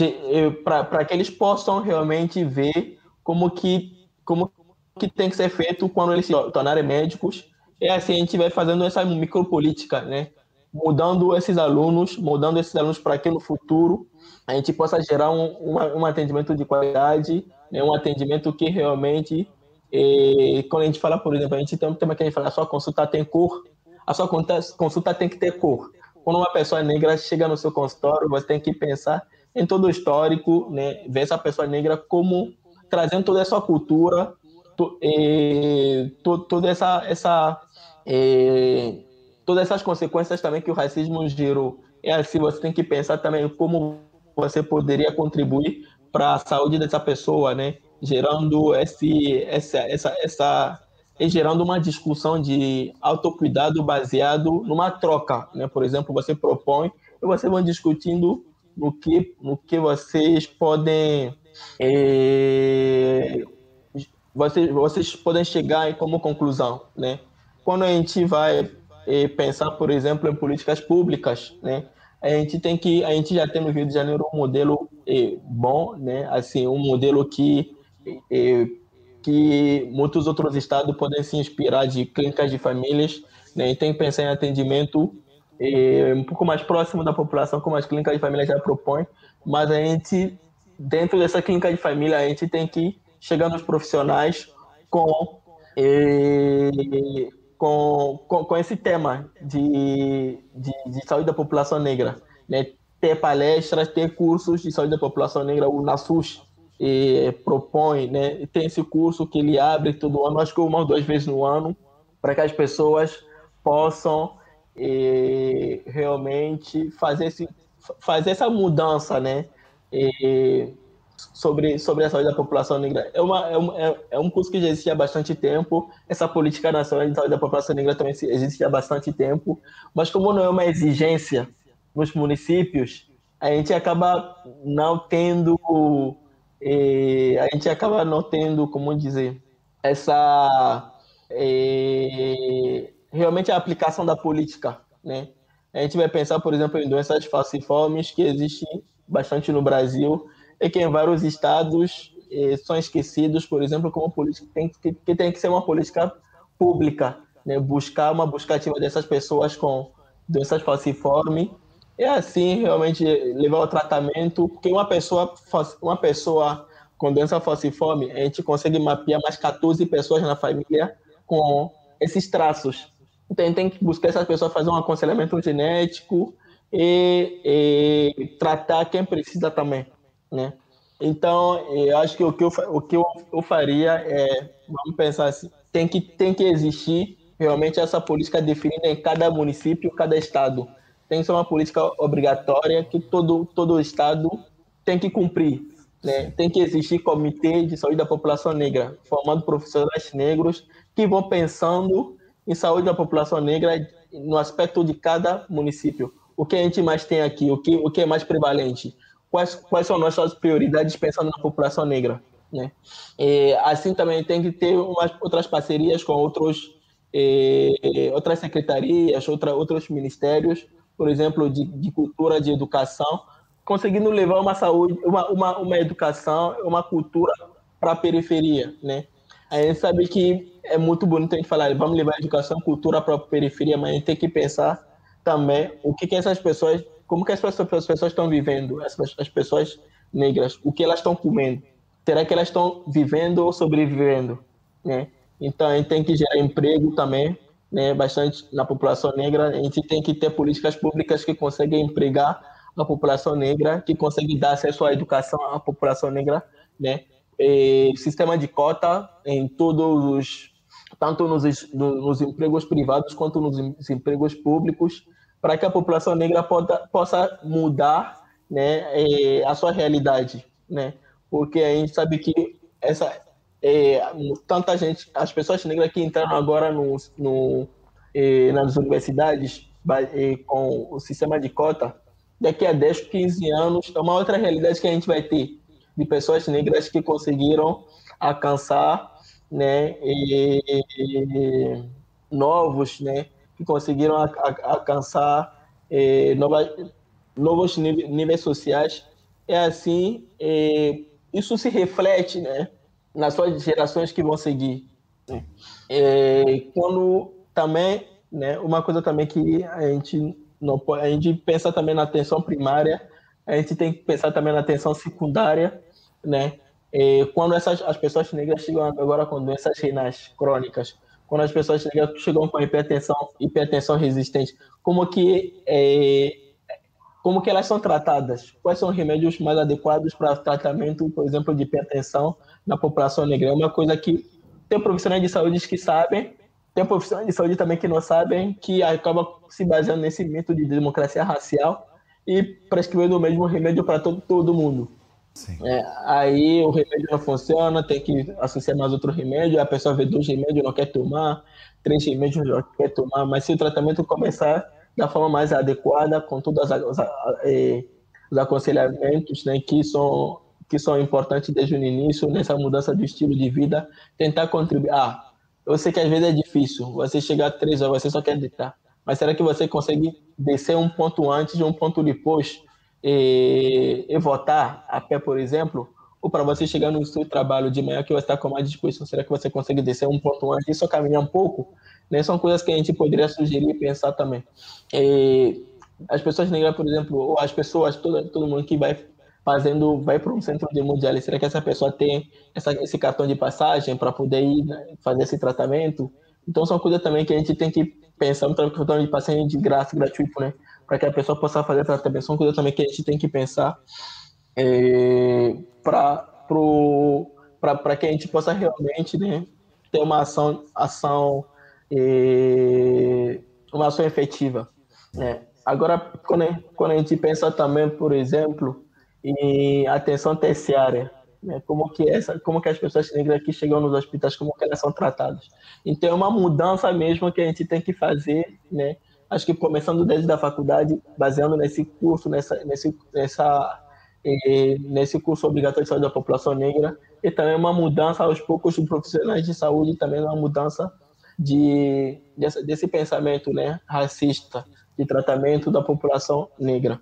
eh, para que eles possam realmente ver como que como que tem que ser feito quando eles se tornarem médicos. É assim a gente vai fazendo essa micropolítica, né? Mudando esses alunos, mudando esses alunos para que no futuro a gente possa gerar um, um, atendimento de qualidade, né? um atendimento que realmente, eh, quando a gente fala, por exemplo, a gente tem um tema que a gente fala, a sua consulta tem cor, a sua consulta tem que ter cor. Quando uma pessoa negra chega no seu consultório, você tem que pensar em todo o histórico, né? ver essa pessoa negra como trazendo toda essa cultura, to, eh, to, toda essa, essa eh, todas essas consequências também que o racismo gerou. É assim, você tem que pensar também como você poderia contribuir para a saúde dessa pessoa, né? Gerando esse, essa, essa, essa, gerando uma discussão de autocuidado baseado numa troca, né? Por exemplo, você propõe e vocês vão discutindo no que, no que vocês podem é, vocês, vocês podem chegar como conclusão, né? Quando a gente vai é, pensar, por exemplo, em políticas públicas, né? a gente tem que a gente já tem no Rio de Janeiro um modelo eh, bom, né? Assim, um modelo que eh, que muitos outros estados podem se inspirar de clínicas de famílias, né? E tem que pensar em atendimento eh, um pouco mais próximo da população, como as clínicas de família já propõem, mas a gente dentro dessa clínica de família a gente tem que chegar nos profissionais com com, com, com esse tema de, de, de, saúde da população negra. Né? Ter palestras, ter cursos de saúde da população negra, o NASUS eh, propõe, né? tem esse curso que ele abre todo ano, acho que uma ou duas vezes no ano, para que as pessoas possam eh, realmente fazer, esse, fazer essa mudança, né? Eh, sobre, sobre a saúde da população negra. É, uma, é, um, é, é um curso que já existe há bastante tempo, essa política nacional de saúde da população negra também existe há bastante tempo, mas como não é uma exigência nos municípios, a gente acaba não tendo, eh, a gente acaba não tendo, como dizer, essa eh, realmente a aplicação da política, né? A gente vai pensar, por exemplo, em doenças falciformes que existem bastante no Brasil, é que em vários estados eh, são esquecidos, por exemplo, como política tem que, que tem que ser uma política pública, né? buscar uma busca ativa dessas pessoas com doenças falciformes é assim realmente levar o tratamento, porque uma pessoa uma pessoa com doença falciforme, a gente consegue mapear mais 14 pessoas na família com esses traços. Então, tem que buscar essas pessoas fazer um aconselhamento genético e, e tratar quem precisa também né? Então, eu acho que o que eu, o que eu, eu faria é, vamos pensar assim, tem que, tem que existir realmente essa política definida em cada município, cada estado. Tem que ser uma política obrigatória que todo, todo estado tem que cumprir. Né? Tem que existir comitê de saúde da população negra, formando profissionais negros que vão pensando em saúde da população negra no aspecto de cada município. O que a gente mais tem aqui, o que, o que é mais prevalente? Quais, quais são nossas prioridades pensando na população negra. Né? E, assim também tem que ter umas, outras parcerias com outros, outras secretarias, outra, outros ministérios, por exemplo, de, de cultura, de educação, conseguindo levar uma saúde, uma, uma, uma educação, uma cultura para a periferia, né? A gente sabe que é muito bonito a gente falar, vamos levar educação, cultura para a periferia, mas a gente tem que pensar também o que, que essas pessoas como que as pessoas, as pessoas estão vivendo, as, as pessoas negras, o que elas estão comendo? Será que elas estão vivendo ou sobrevivendo? Né? Então, a gente tem que gerar emprego também, né, bastante na população negra. A gente tem que ter políticas públicas que conseguem empregar a população negra, que conseguem dar acesso à educação à população negra, né? E sistema de cota em todos os tanto nos, nos empregos privados quanto nos empregos públicos, para que a população negra poda, possa mudar né, é, a sua realidade, né? Porque a gente sabe que essa é, tanta gente, as pessoas negras que entraram agora no, no é, nas universidades com o sistema de cota, daqui a 10, 15 anos, é uma outra realidade que a gente vai ter de pessoas negras que conseguiram alcançar né, e, e, novos, né, que conseguiram a, a, alcançar é, novas, novos níveis, níveis, sociais. É assim, é, isso se reflete né, nas suas gerações que vão seguir. É, quando também, né, uma coisa também que a gente não pode, a gente pensa também na atenção primária, a gente tem que pensar também na atenção secundária, né? É, quando essas as pessoas negras chegam agora com doenças renais crônicas, quando as pessoas negras chegam com hipertensão, hipertensão resistente, como que é, como que elas são tratadas? Quais são os remédios mais adequados para tratamento, por exemplo, de hipertensão na população negra? É uma coisa que tem profissionais de saúde que sabem, tem profissionais de saúde também que não sabem, que acaba se baseando nesse mito de democracia racial e prescrevendo o mesmo remédio para todo, todo mundo. É, aí o remédio não funciona, tem que associar mais outro remédio, a pessoa vê dois remédios não quer tomar, três remédios não quer tomar, mas se o tratamento começar da forma mais adequada, com todos os, os aconselhamentos né, que, são, que são importantes desde o início, nessa mudança do estilo de vida, tentar contribuir. Ah, eu sei que às vezes é difícil, você chegar a três horas, você só quer deitar, mas será que você consegue descer um ponto antes e um ponto depois? E, e votar a pé, por exemplo, ou para você chegar no seu trabalho de manhã que você está com mais disposição, será que você consegue descer um ponto antes e só caminhar um pouco? Né? São coisas que a gente poderia sugerir e pensar também. E as pessoas negras, por exemplo, ou as pessoas, todo, todo mundo que vai fazendo, vai para um centro de mundial, será que essa pessoa tem essa, esse cartão de passagem para poder ir né, fazer esse tratamento? Então são coisas também que a gente tem que pensar no cartão de passagem de graça, gratuito, né? Para que a pessoa possa fazer tratamento. São coisas também que a gente tem que pensar é, para que a gente possa realmente né, ter uma ação, ação é, uma ação efetiva. Né? Agora, quando quando a gente pensa também, por exemplo, em atenção terciária, né? como que essa, como que as pessoas negras que chegam nos hospitais, como que elas são tratadas. Então, é uma mudança mesmo que a gente tem que fazer, né? Acho que começando desde a faculdade, baseando nesse curso, nessa, nesse, nessa, eh, nesse curso obrigatório de saúde da população negra, e também uma mudança aos poucos dos profissionais de saúde, também uma mudança de, desse, desse pensamento né, racista, de tratamento da população negra.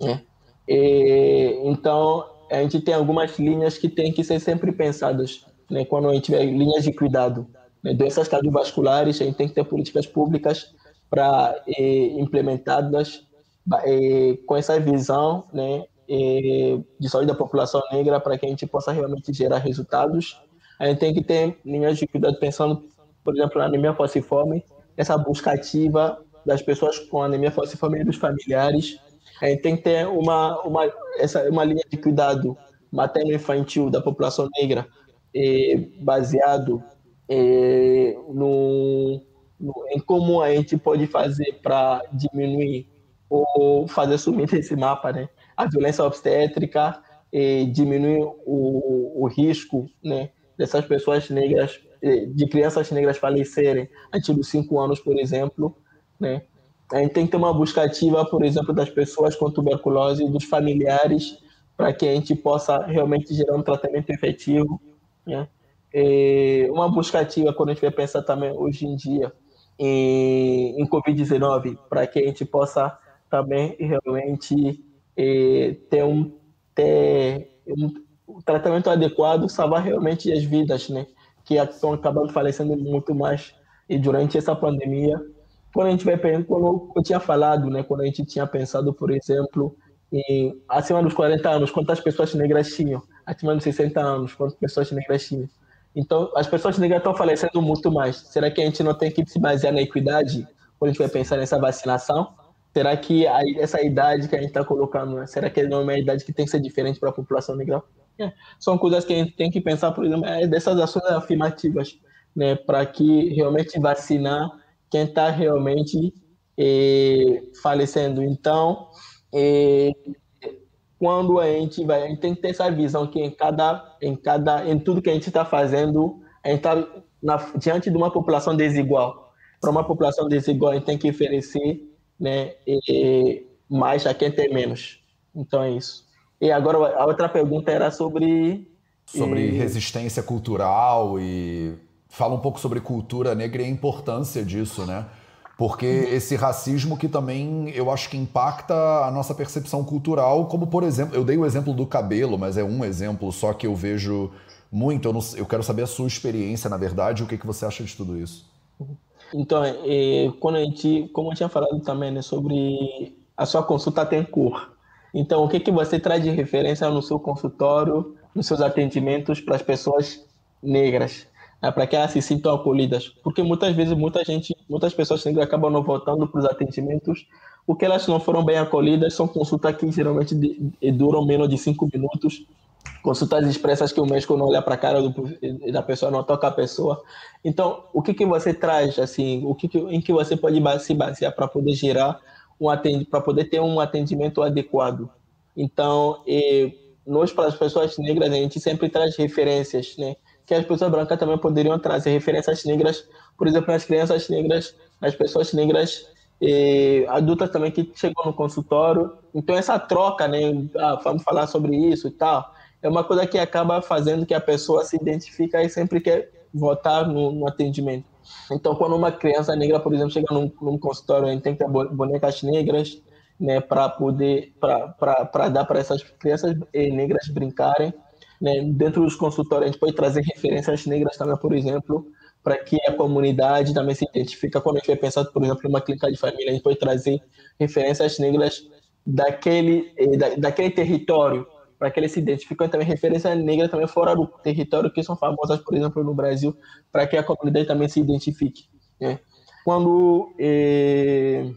Né? E, então, a gente tem algumas linhas que têm que ser sempre pensadas, né, quando a gente tiver linhas de cuidado. Né, doenças cardiovasculares, a gente tem que ter políticas públicas para eh, implementadas eh, com essa visão né, eh, de saúde da população negra para que a gente possa realmente gerar resultados. A gente tem que ter linhas de cuidado pensando, por exemplo, na anemia falciforme, essa busca ativa das pessoas com anemia falciforme e dos familiares. A gente tem que ter uma, uma, essa, uma linha de cuidado materno-infantil da população negra baseado no em como a gente pode fazer para diminuir ou fazer sumir desse mapa, né? A violência obstétrica e diminuir o, o risco, né? Dessas pessoas negras, de crianças negras falecerem antes dos cinco anos, por exemplo, né? A gente tem que ter uma busca ativa, por exemplo, das pessoas com tuberculose, dos familiares, para que a gente possa realmente gerar um tratamento efetivo, né? E uma busca ativa quando a gente vai pensar também hoje em dia em, em Covid-19, para que a gente possa também realmente eh, ter, um, ter um tratamento adequado, salvar realmente as vidas, né? Que estão acabando falecendo muito mais e durante essa pandemia. Quando a gente vai quando eu tinha falado, né? Quando a gente tinha pensado, por exemplo, em acima dos 40 anos, quantas pessoas negras tinham? Acima dos 60 anos, quantas pessoas negras tinham? Então, as pessoas negras estão falecendo muito mais. Será que a gente não tem que se basear na equidade quando a gente vai pensar nessa vacinação? Será que a, essa idade que a gente está colocando, será que não é uma idade que tem que ser diferente para a população negra? É. São coisas que a gente tem que pensar, por exemplo, é dessas ações afirmativas, né? para que realmente vacinar quem está realmente e, falecendo. Então, e, quando a gente vai, a gente tem que ter essa visão que em cada, em cada, em tudo que a gente está fazendo, a gente está diante de uma população desigual. Para uma população desigual, a gente tem que oferecer, né, e, mais a quem tem menos. Então é isso. E agora a outra pergunta era sobre sobre e... resistência cultural e fala um pouco sobre cultura negra e a importância disso, né? Porque esse racismo que também eu acho que impacta a nossa percepção cultural, como por exemplo, eu dei o exemplo do cabelo, mas é um exemplo só que eu vejo muito. Eu, não, eu quero saber a sua experiência, na verdade, o que, que você acha de tudo isso. Então, é, quando a gente, como eu tinha falado também, né, sobre a sua consulta tem cor. Então, o que, que você traz de referência no seu consultório, nos seus atendimentos para as pessoas negras? Né, para que elas se sintam acolhidas. Porque muitas vezes muita gente, muitas pessoas negras acabam não voltando para os atendimentos porque elas não foram bem acolhidas. São consultas que geralmente duram menos de cinco minutos. Consultas expressas que o médico não olha para a cara do, da pessoa, não toca a pessoa. Então, o que, que você traz, assim, o que, que em que você pode se basear para poder gerar um para poder ter um atendimento adequado? Então, e, nós para as pessoas negras a gente sempre traz referências, né? Que as pessoas brancas também poderiam trazer referências negras, por exemplo, nas crianças negras, nas pessoas negras e adultas também que chegam no consultório. Então essa troca, né, ah, vamos falar sobre isso e tal, é uma coisa que acaba fazendo que a pessoa se identifique e sempre quer votar no, no atendimento. Então quando uma criança negra, por exemplo, chega num, num consultório, a gente tem que ter bonecas negras, né, para poder para dar para essas crianças eh, negras brincarem né? Dentro dos consultórios, a gente pode trazer referências negras também, por exemplo, para que a comunidade também se identifique. Quando a gente vai pensar, por exemplo, em uma clínica de família, a gente pode trazer referências negras daquele, eh, da, daquele território, para que eles se identifiquem também referências negras também fora do território, que são famosas, por exemplo, no Brasil, para que a comunidade também se identifique. Né? Quando eh,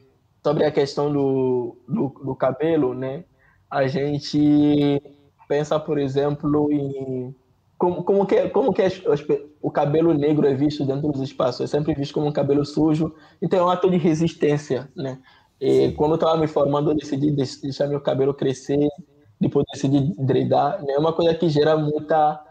sobre a questão do, do, do cabelo, né, a gente pensa, por exemplo, em como, como que, como que o cabelo negro é visto dentro dos espaços? É sempre visto como um cabelo sujo, então é um ato de resistência, né? E quando eu estava me formando, eu decidi deixar meu cabelo crescer, depois decidi dreidar, né? É uma coisa que gera muita,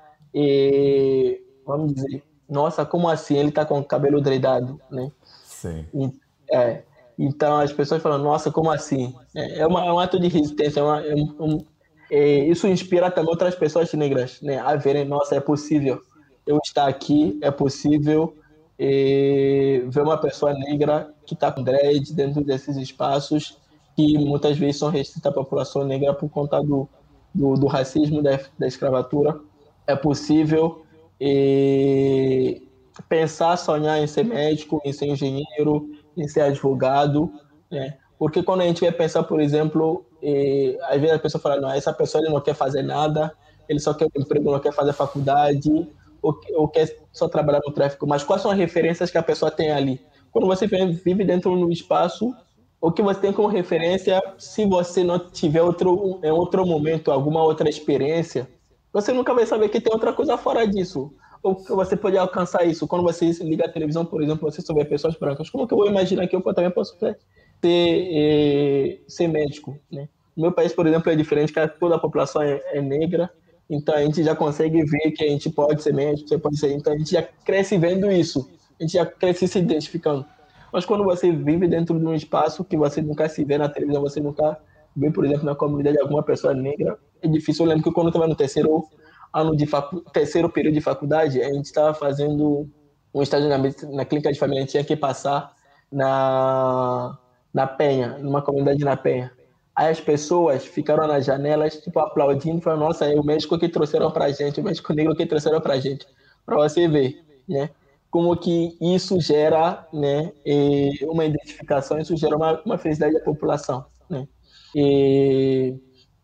vamos dizer, nossa, como assim ele está com o cabelo dreidado, né? Sim. E, é, então as pessoas falam, nossa, como assim? É, é, uma, é um ato de resistência, é, uma, é um, é, isso inspira também outras pessoas negras né, a verem, nossa, é possível eu estar aqui, é possível é, ver uma pessoa negra que está com dread dentro desses espaços que muitas vezes são restritos à população negra por conta do, do, do racismo, da, da, escravatura. É possível é, pensar, sonhar em ser médico, em ser engenheiro, em ser advogado, né? Porque quando a gente vai pensar, por exemplo, e, às vezes a pessoa fala, não, essa pessoa ele não quer fazer nada, ele só quer um emprego, não quer fazer faculdade, ou, ou quer só trabalhar no tráfico. Mas quais são as referências que a pessoa tem ali? Quando você vive dentro de um espaço, o que você tem como referência, se você não tiver outro, em outro momento, alguma outra experiência, você nunca vai saber que tem outra coisa fora disso. Ou que você pode alcançar isso. Quando você liga a televisão, por exemplo, você souber pessoas brancas, como que eu vou imaginar que eu também posso ser ser, é, ser médico. Né? No meu país, por exemplo, é diferente, que toda a população é, é, negra, então a gente já consegue ver que a gente pode ser médico, você pode ser, então a gente já cresce vendo isso, a gente já cresce se identificando. Mas quando você vive dentro de um espaço que você nunca se vê na televisão, você nunca vê, por exemplo, na comunidade alguma pessoa negra, é difícil. Eu lembro que quando eu estava no terceiro ano de facu... terceiro período de faculdade, a gente estava fazendo um estágio na, na clínica de família, a gente tinha que passar na na Penha, numa comunidade na Penha. Aí as pessoas ficaram nas janelas, tipo, aplaudindo, falando, nossa, é o médico que trouxeram pra gente, o médico negro que trouxeram pra gente. Pra você ver, né? Como que isso gera, né, uma identificação, isso gera uma, uma felicidade da população, né? E,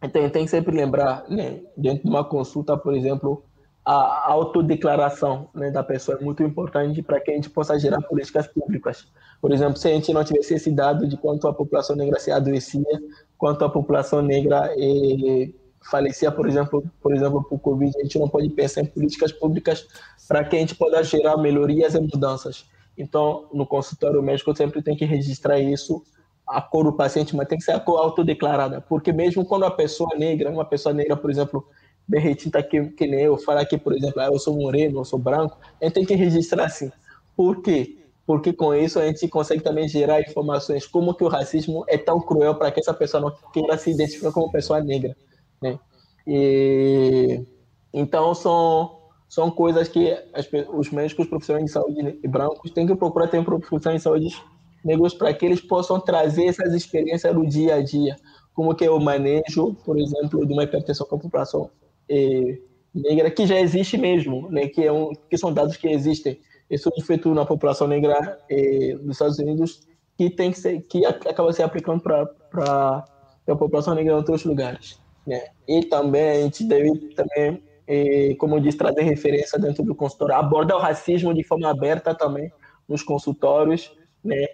então, tem que sempre lembrar, né, dentro de uma consulta, por exemplo, a autodeclaração né, da pessoa é muito importante para que a gente possa gerar políticas públicas. Por exemplo, se a gente não tivesse esse dado de quanto a população negra se adoecia, quanto a população negra eh, falecia, por exemplo, por exemplo, por Covid, a gente não pode pensar em políticas públicas para que a gente possa gerar melhorias e mudanças. Então, no consultório médico sempre tem que registrar isso, a cor do paciente, mas tem que ser a cor autodeclarada, porque mesmo quando a pessoa negra, uma pessoa negra, por exemplo, bem retinta que, que nem eu, falar que, por exemplo, ah, eu sou moreno, eu sou branco, a gente tem que registrar assim. Por quê? Porque com isso a gente consegue também gerar informações como que o racismo é tão cruel para que essa pessoa não queira se identificar como pessoa negra, né? E então são são coisas que as, os médicos profissionais de saúde brancos têm que procurar ter profissionais de saúde negros para que eles possam trazer essas experiências do dia a dia, como que é o manejo, por exemplo, de uma hipertensão com a população eh, negra, que já existe mesmo, né, que, é um, que são dados que existem. Isso é feito na população negra eh, dos Estados Unidos, que tem que ser, que acaba se aplicando para a população negra em outros lugares. Né? E também a gente deve também, eh, como eu disse, trazer referência dentro do consultório, abordar o racismo de forma aberta também nos consultórios, né?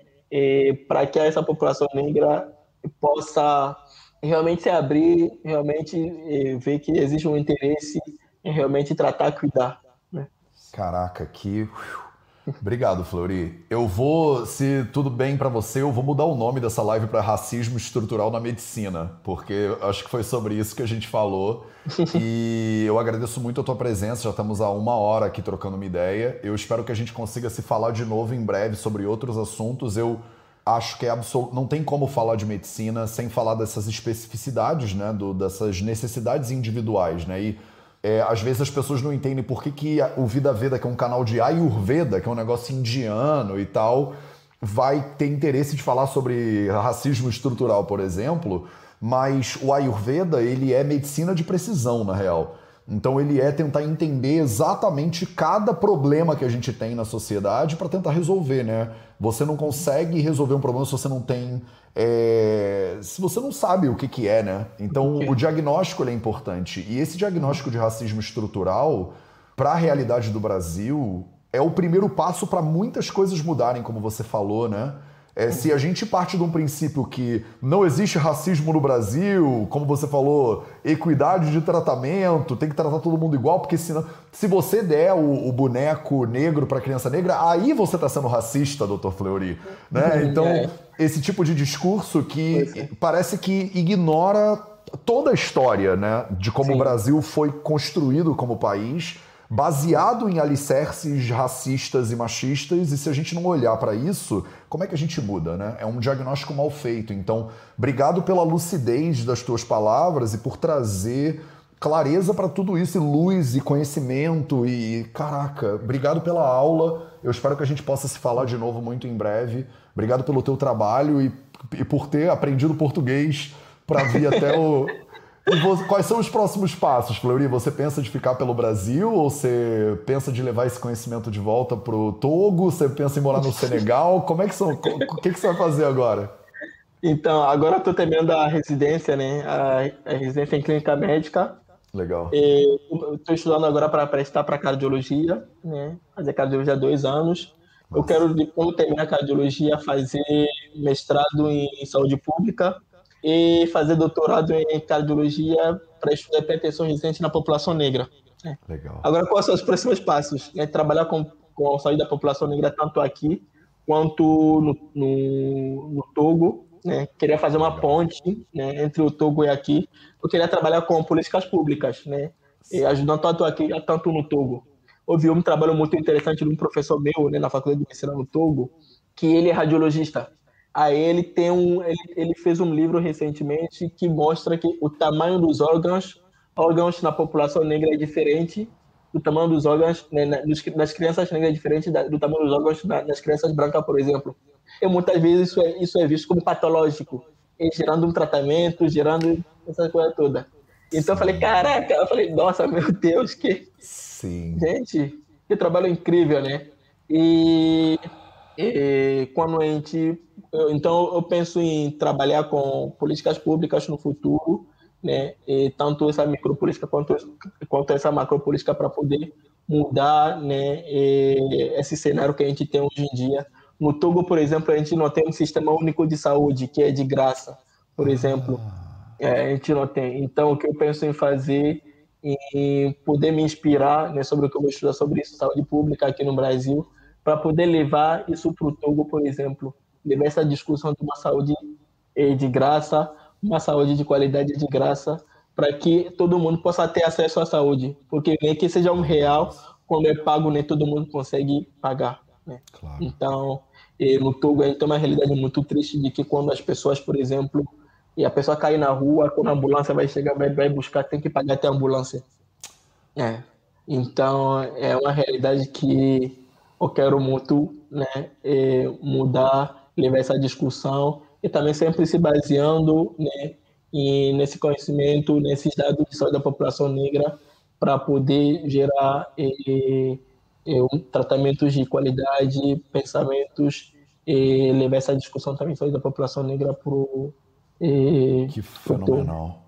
para que essa população negra possa realmente se abrir, realmente ver que existe um interesse em realmente tratar, cuidar. Né? Caraca, que Obrigado, Flori. Eu vou, se tudo bem para você, eu vou mudar o nome dessa live para racismo estrutural na medicina, porque acho que foi sobre isso que a gente falou. (laughs) e eu agradeço muito a tua presença. Já estamos há uma hora aqui trocando uma ideia. Eu espero que a gente consiga se falar de novo em breve sobre outros assuntos. Eu acho que é absoluto, não tem como falar de medicina sem falar dessas especificidades, né, do, dessas necessidades individuais, né? E é, às vezes as pessoas não entendem por que, que o Vida Veda, que é um canal de Ayurveda, que é um negócio indiano e tal, vai ter interesse de falar sobre racismo estrutural, por exemplo, mas o Ayurveda, ele é medicina de precisão, na real. Então ele é tentar entender exatamente cada problema que a gente tem na sociedade para tentar resolver, né? Você não consegue resolver um problema se você não tem é, se você não sabe o que, que é, né? Então, o diagnóstico é importante. E esse diagnóstico de racismo estrutural, para a realidade do Brasil, é o primeiro passo para muitas coisas mudarem, como você falou, né? É, se a gente parte de um princípio que não existe racismo no Brasil, como você falou, equidade de tratamento, tem que tratar todo mundo igual, porque senão, se você der o, o boneco negro para criança negra, aí você está sendo racista, doutor Fleury. Né? Uhum, (laughs) então, é. esse tipo de discurso que é. parece que ignora toda a história né, de como Sim. o Brasil foi construído como país baseado em alicerces racistas e machistas, e se a gente não olhar para isso, como é que a gente muda, né? É um diagnóstico mal feito. Então, obrigado pela lucidez das tuas palavras e por trazer clareza para tudo isso, e luz e conhecimento e caraca, obrigado pela aula. Eu espero que a gente possa se falar de novo muito em breve. Obrigado pelo teu trabalho e, e por ter aprendido português para vir até o (laughs) você, quais são os próximos passos, Fleury? Você pensa de ficar pelo Brasil ou você pensa de levar esse conhecimento de volta para o Togo? Você pensa em morar no Senegal? Como é que são? O que, que você vai fazer agora? Então, agora eu estou terminando a residência, né? A, a, residência em clínica médica. Legal. Estou estudando agora para prestar para cardiologia, né? Fazer cardiologia há dois anos. Nossa. Eu quero, quando terminar a cardiologia, fazer mestrado em saúde pública e fazer doutorado em cardiologia para estudar hipertensão resistente na população negra. É. Legal. Agora, quais são os próximos passos? É trabalhar com, com a saúde da população negra tanto aqui quanto no, no, no Togo. Né? Queria fazer uma Legal. ponte né, entre o Togo e aqui. Eu queria trabalhar com políticas públicas, né? E ajudando tanto aqui tanto no Togo. Houve um trabalho muito interessante de um professor meu né, na faculdade de medicina no Togo, que ele é radiologista. Aí ele tem um, ele, ele fez um livro recentemente que mostra que o tamanho dos órgãos, órgãos na população negra é diferente do tamanho dos órgãos né, nas crianças negras é diferente do tamanho dos órgãos nas crianças brancas, por exemplo. E muitas vezes isso é, isso é visto como patológico, gerando um tratamento, gerando essa coisa toda. Então eu falei, caraca, eu falei, nossa, meu Deus, que. Sim. Gente, que trabalho incrível, né? E, e quando a gente então, eu penso em trabalhar com políticas públicas no futuro, né? E tanto essa micropolítica quanto, quanto essa macropolítica para poder mudar, né? esse cenário que a gente tem hoje em dia. No Togo, por exemplo, a gente não tem um sistema único de saúde que é de graça, por exemplo. É, a gente não tem. Então, o que eu penso em fazer em poder me inspirar né, sobre o que eu vou estudar sobre isso, saúde pública aqui no Brasil, para poder levar isso para o Togo, por exemplo, levar essa discussão de uma saúde eh, de graça, uma saúde de qualidade de graça, para que todo mundo possa ter acesso à saúde, porque nem que seja um real, quando é pago, nem todo mundo consegue pagar. Né? Claro. Então, eh, no Togo, a gente tem uma realidade muito triste de que quando as pessoas, por exemplo, e a pessoa cair na rua, quando a ambulância vai chegar, vai, vai buscar, tem que pagar até a ambulância. É. Então, é uma realidade que eu quero muito né, é, mudar, levar essa discussão e também sempre se baseando né, em, nesse conhecimento, nesses dados de saúde da população negra para poder gerar é, é, tratamentos de qualidade, pensamentos, e levar essa discussão também saúde da população negra para o. Que fenomenal.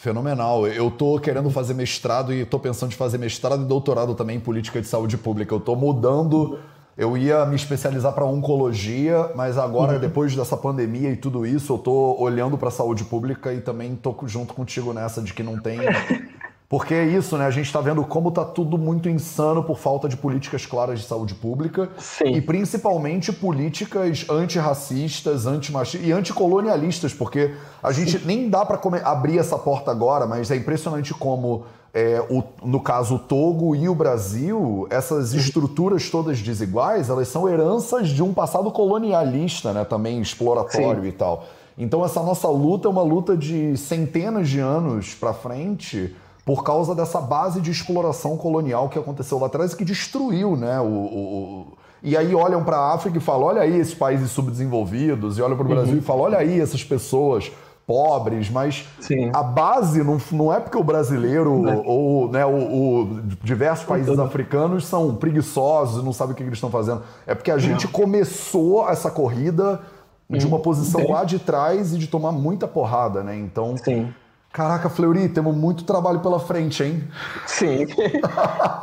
Fenomenal. Eu tô querendo fazer mestrado e tô pensando em fazer mestrado e doutorado também em política de saúde pública. Eu tô mudando. Eu ia me especializar para oncologia, mas agora, uhum. depois dessa pandemia e tudo isso, eu tô olhando para a saúde pública e também tô junto contigo nessa de que não tem (laughs) porque é isso, né? A gente está vendo como está tudo muito insano por falta de políticas claras de saúde pública. Sim. E principalmente políticas antirracistas, antimachistas e anticolonialistas, porque a gente Sim. nem dá para abrir essa porta agora, mas é impressionante como, é, o, no caso, o Togo e o Brasil, essas estruturas todas desiguais, elas são heranças de um passado colonialista, né? Também exploratório Sim. e tal. Então essa nossa luta é uma luta de centenas de anos para frente por causa dessa base de exploração colonial que aconteceu lá atrás e que destruiu, né? O, o, o... E aí olham para a África e falam: olha aí esses países subdesenvolvidos, e olham para o Brasil uhum. e falam: olha aí essas pessoas pobres, mas Sim. a base não, não é porque o brasileiro é. ou né, o, o, diversos países africanos são preguiçosos e não sabem o que eles estão fazendo. É porque a gente não. começou essa corrida de uma posição Sim. lá de trás e de tomar muita porrada, né? Então, Sim. Caraca, Fleury, temos muito trabalho pela frente, hein? Sim,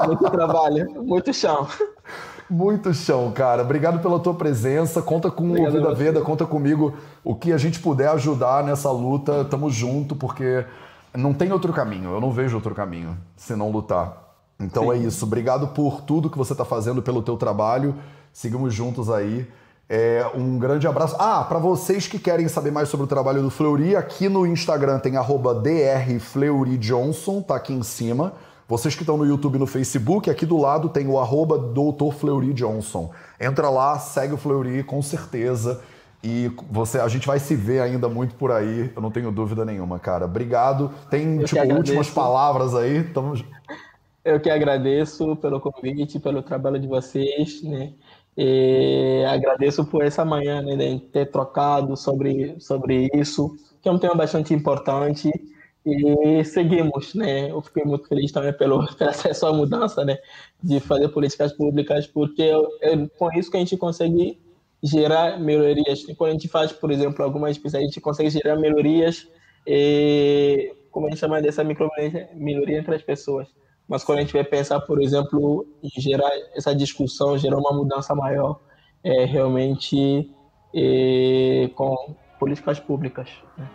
muito trabalho, muito chão. Muito chão, cara. Obrigado pela tua presença. Conta com o Vida Veda, conta comigo. O que a gente puder ajudar nessa luta, tamo junto, porque não tem outro caminho. Eu não vejo outro caminho se não lutar. Então Sim. é isso. Obrigado por tudo que você está fazendo, pelo teu trabalho. Sigamos juntos aí. É, um grande abraço. Ah, para vocês que querem saber mais sobre o trabalho do Fleury, aqui no Instagram tem drfleuryjohnson, tá aqui em cima. Vocês que estão no YouTube e no Facebook, aqui do lado tem o arroba Dr. Fleury Johnson. Entra lá, segue o Fleury, com certeza. E você, a gente vai se ver ainda muito por aí, eu não tenho dúvida nenhuma, cara. Obrigado. Tem, eu tipo, últimas palavras aí? Tamo... Eu que agradeço pelo convite, pelo trabalho de vocês, né? E agradeço por essa manhã, né, de ter trocado sobre, sobre isso, que é um tema bastante importante. E seguimos, né? Eu fiquei muito feliz também pelo, (laughs) acesso à mudança, né? De fazer políticas públicas, porque é com isso que a gente consegue gerar melhorias. Quando a gente faz, por exemplo, algumas pesquisas, a gente consegue gerar melhorias, e, como a gente chama dessa micro melhoria entre as pessoas. Mas quando a gente vai pensar, por exemplo, em gerar essa discussão, gerar uma mudança maior, é realmente é, com políticas públicas. Né?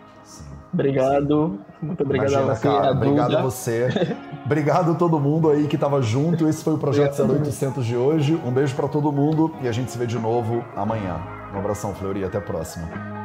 Obrigado, muito obrigado Imagina, a você. Cara, a obrigado a você. (laughs) obrigado a todo mundo aí que estava junto. Esse foi o Projeto 0800 de hoje. Um beijo para todo mundo e a gente se vê de novo amanhã. Um abração, Fleury, até a próxima.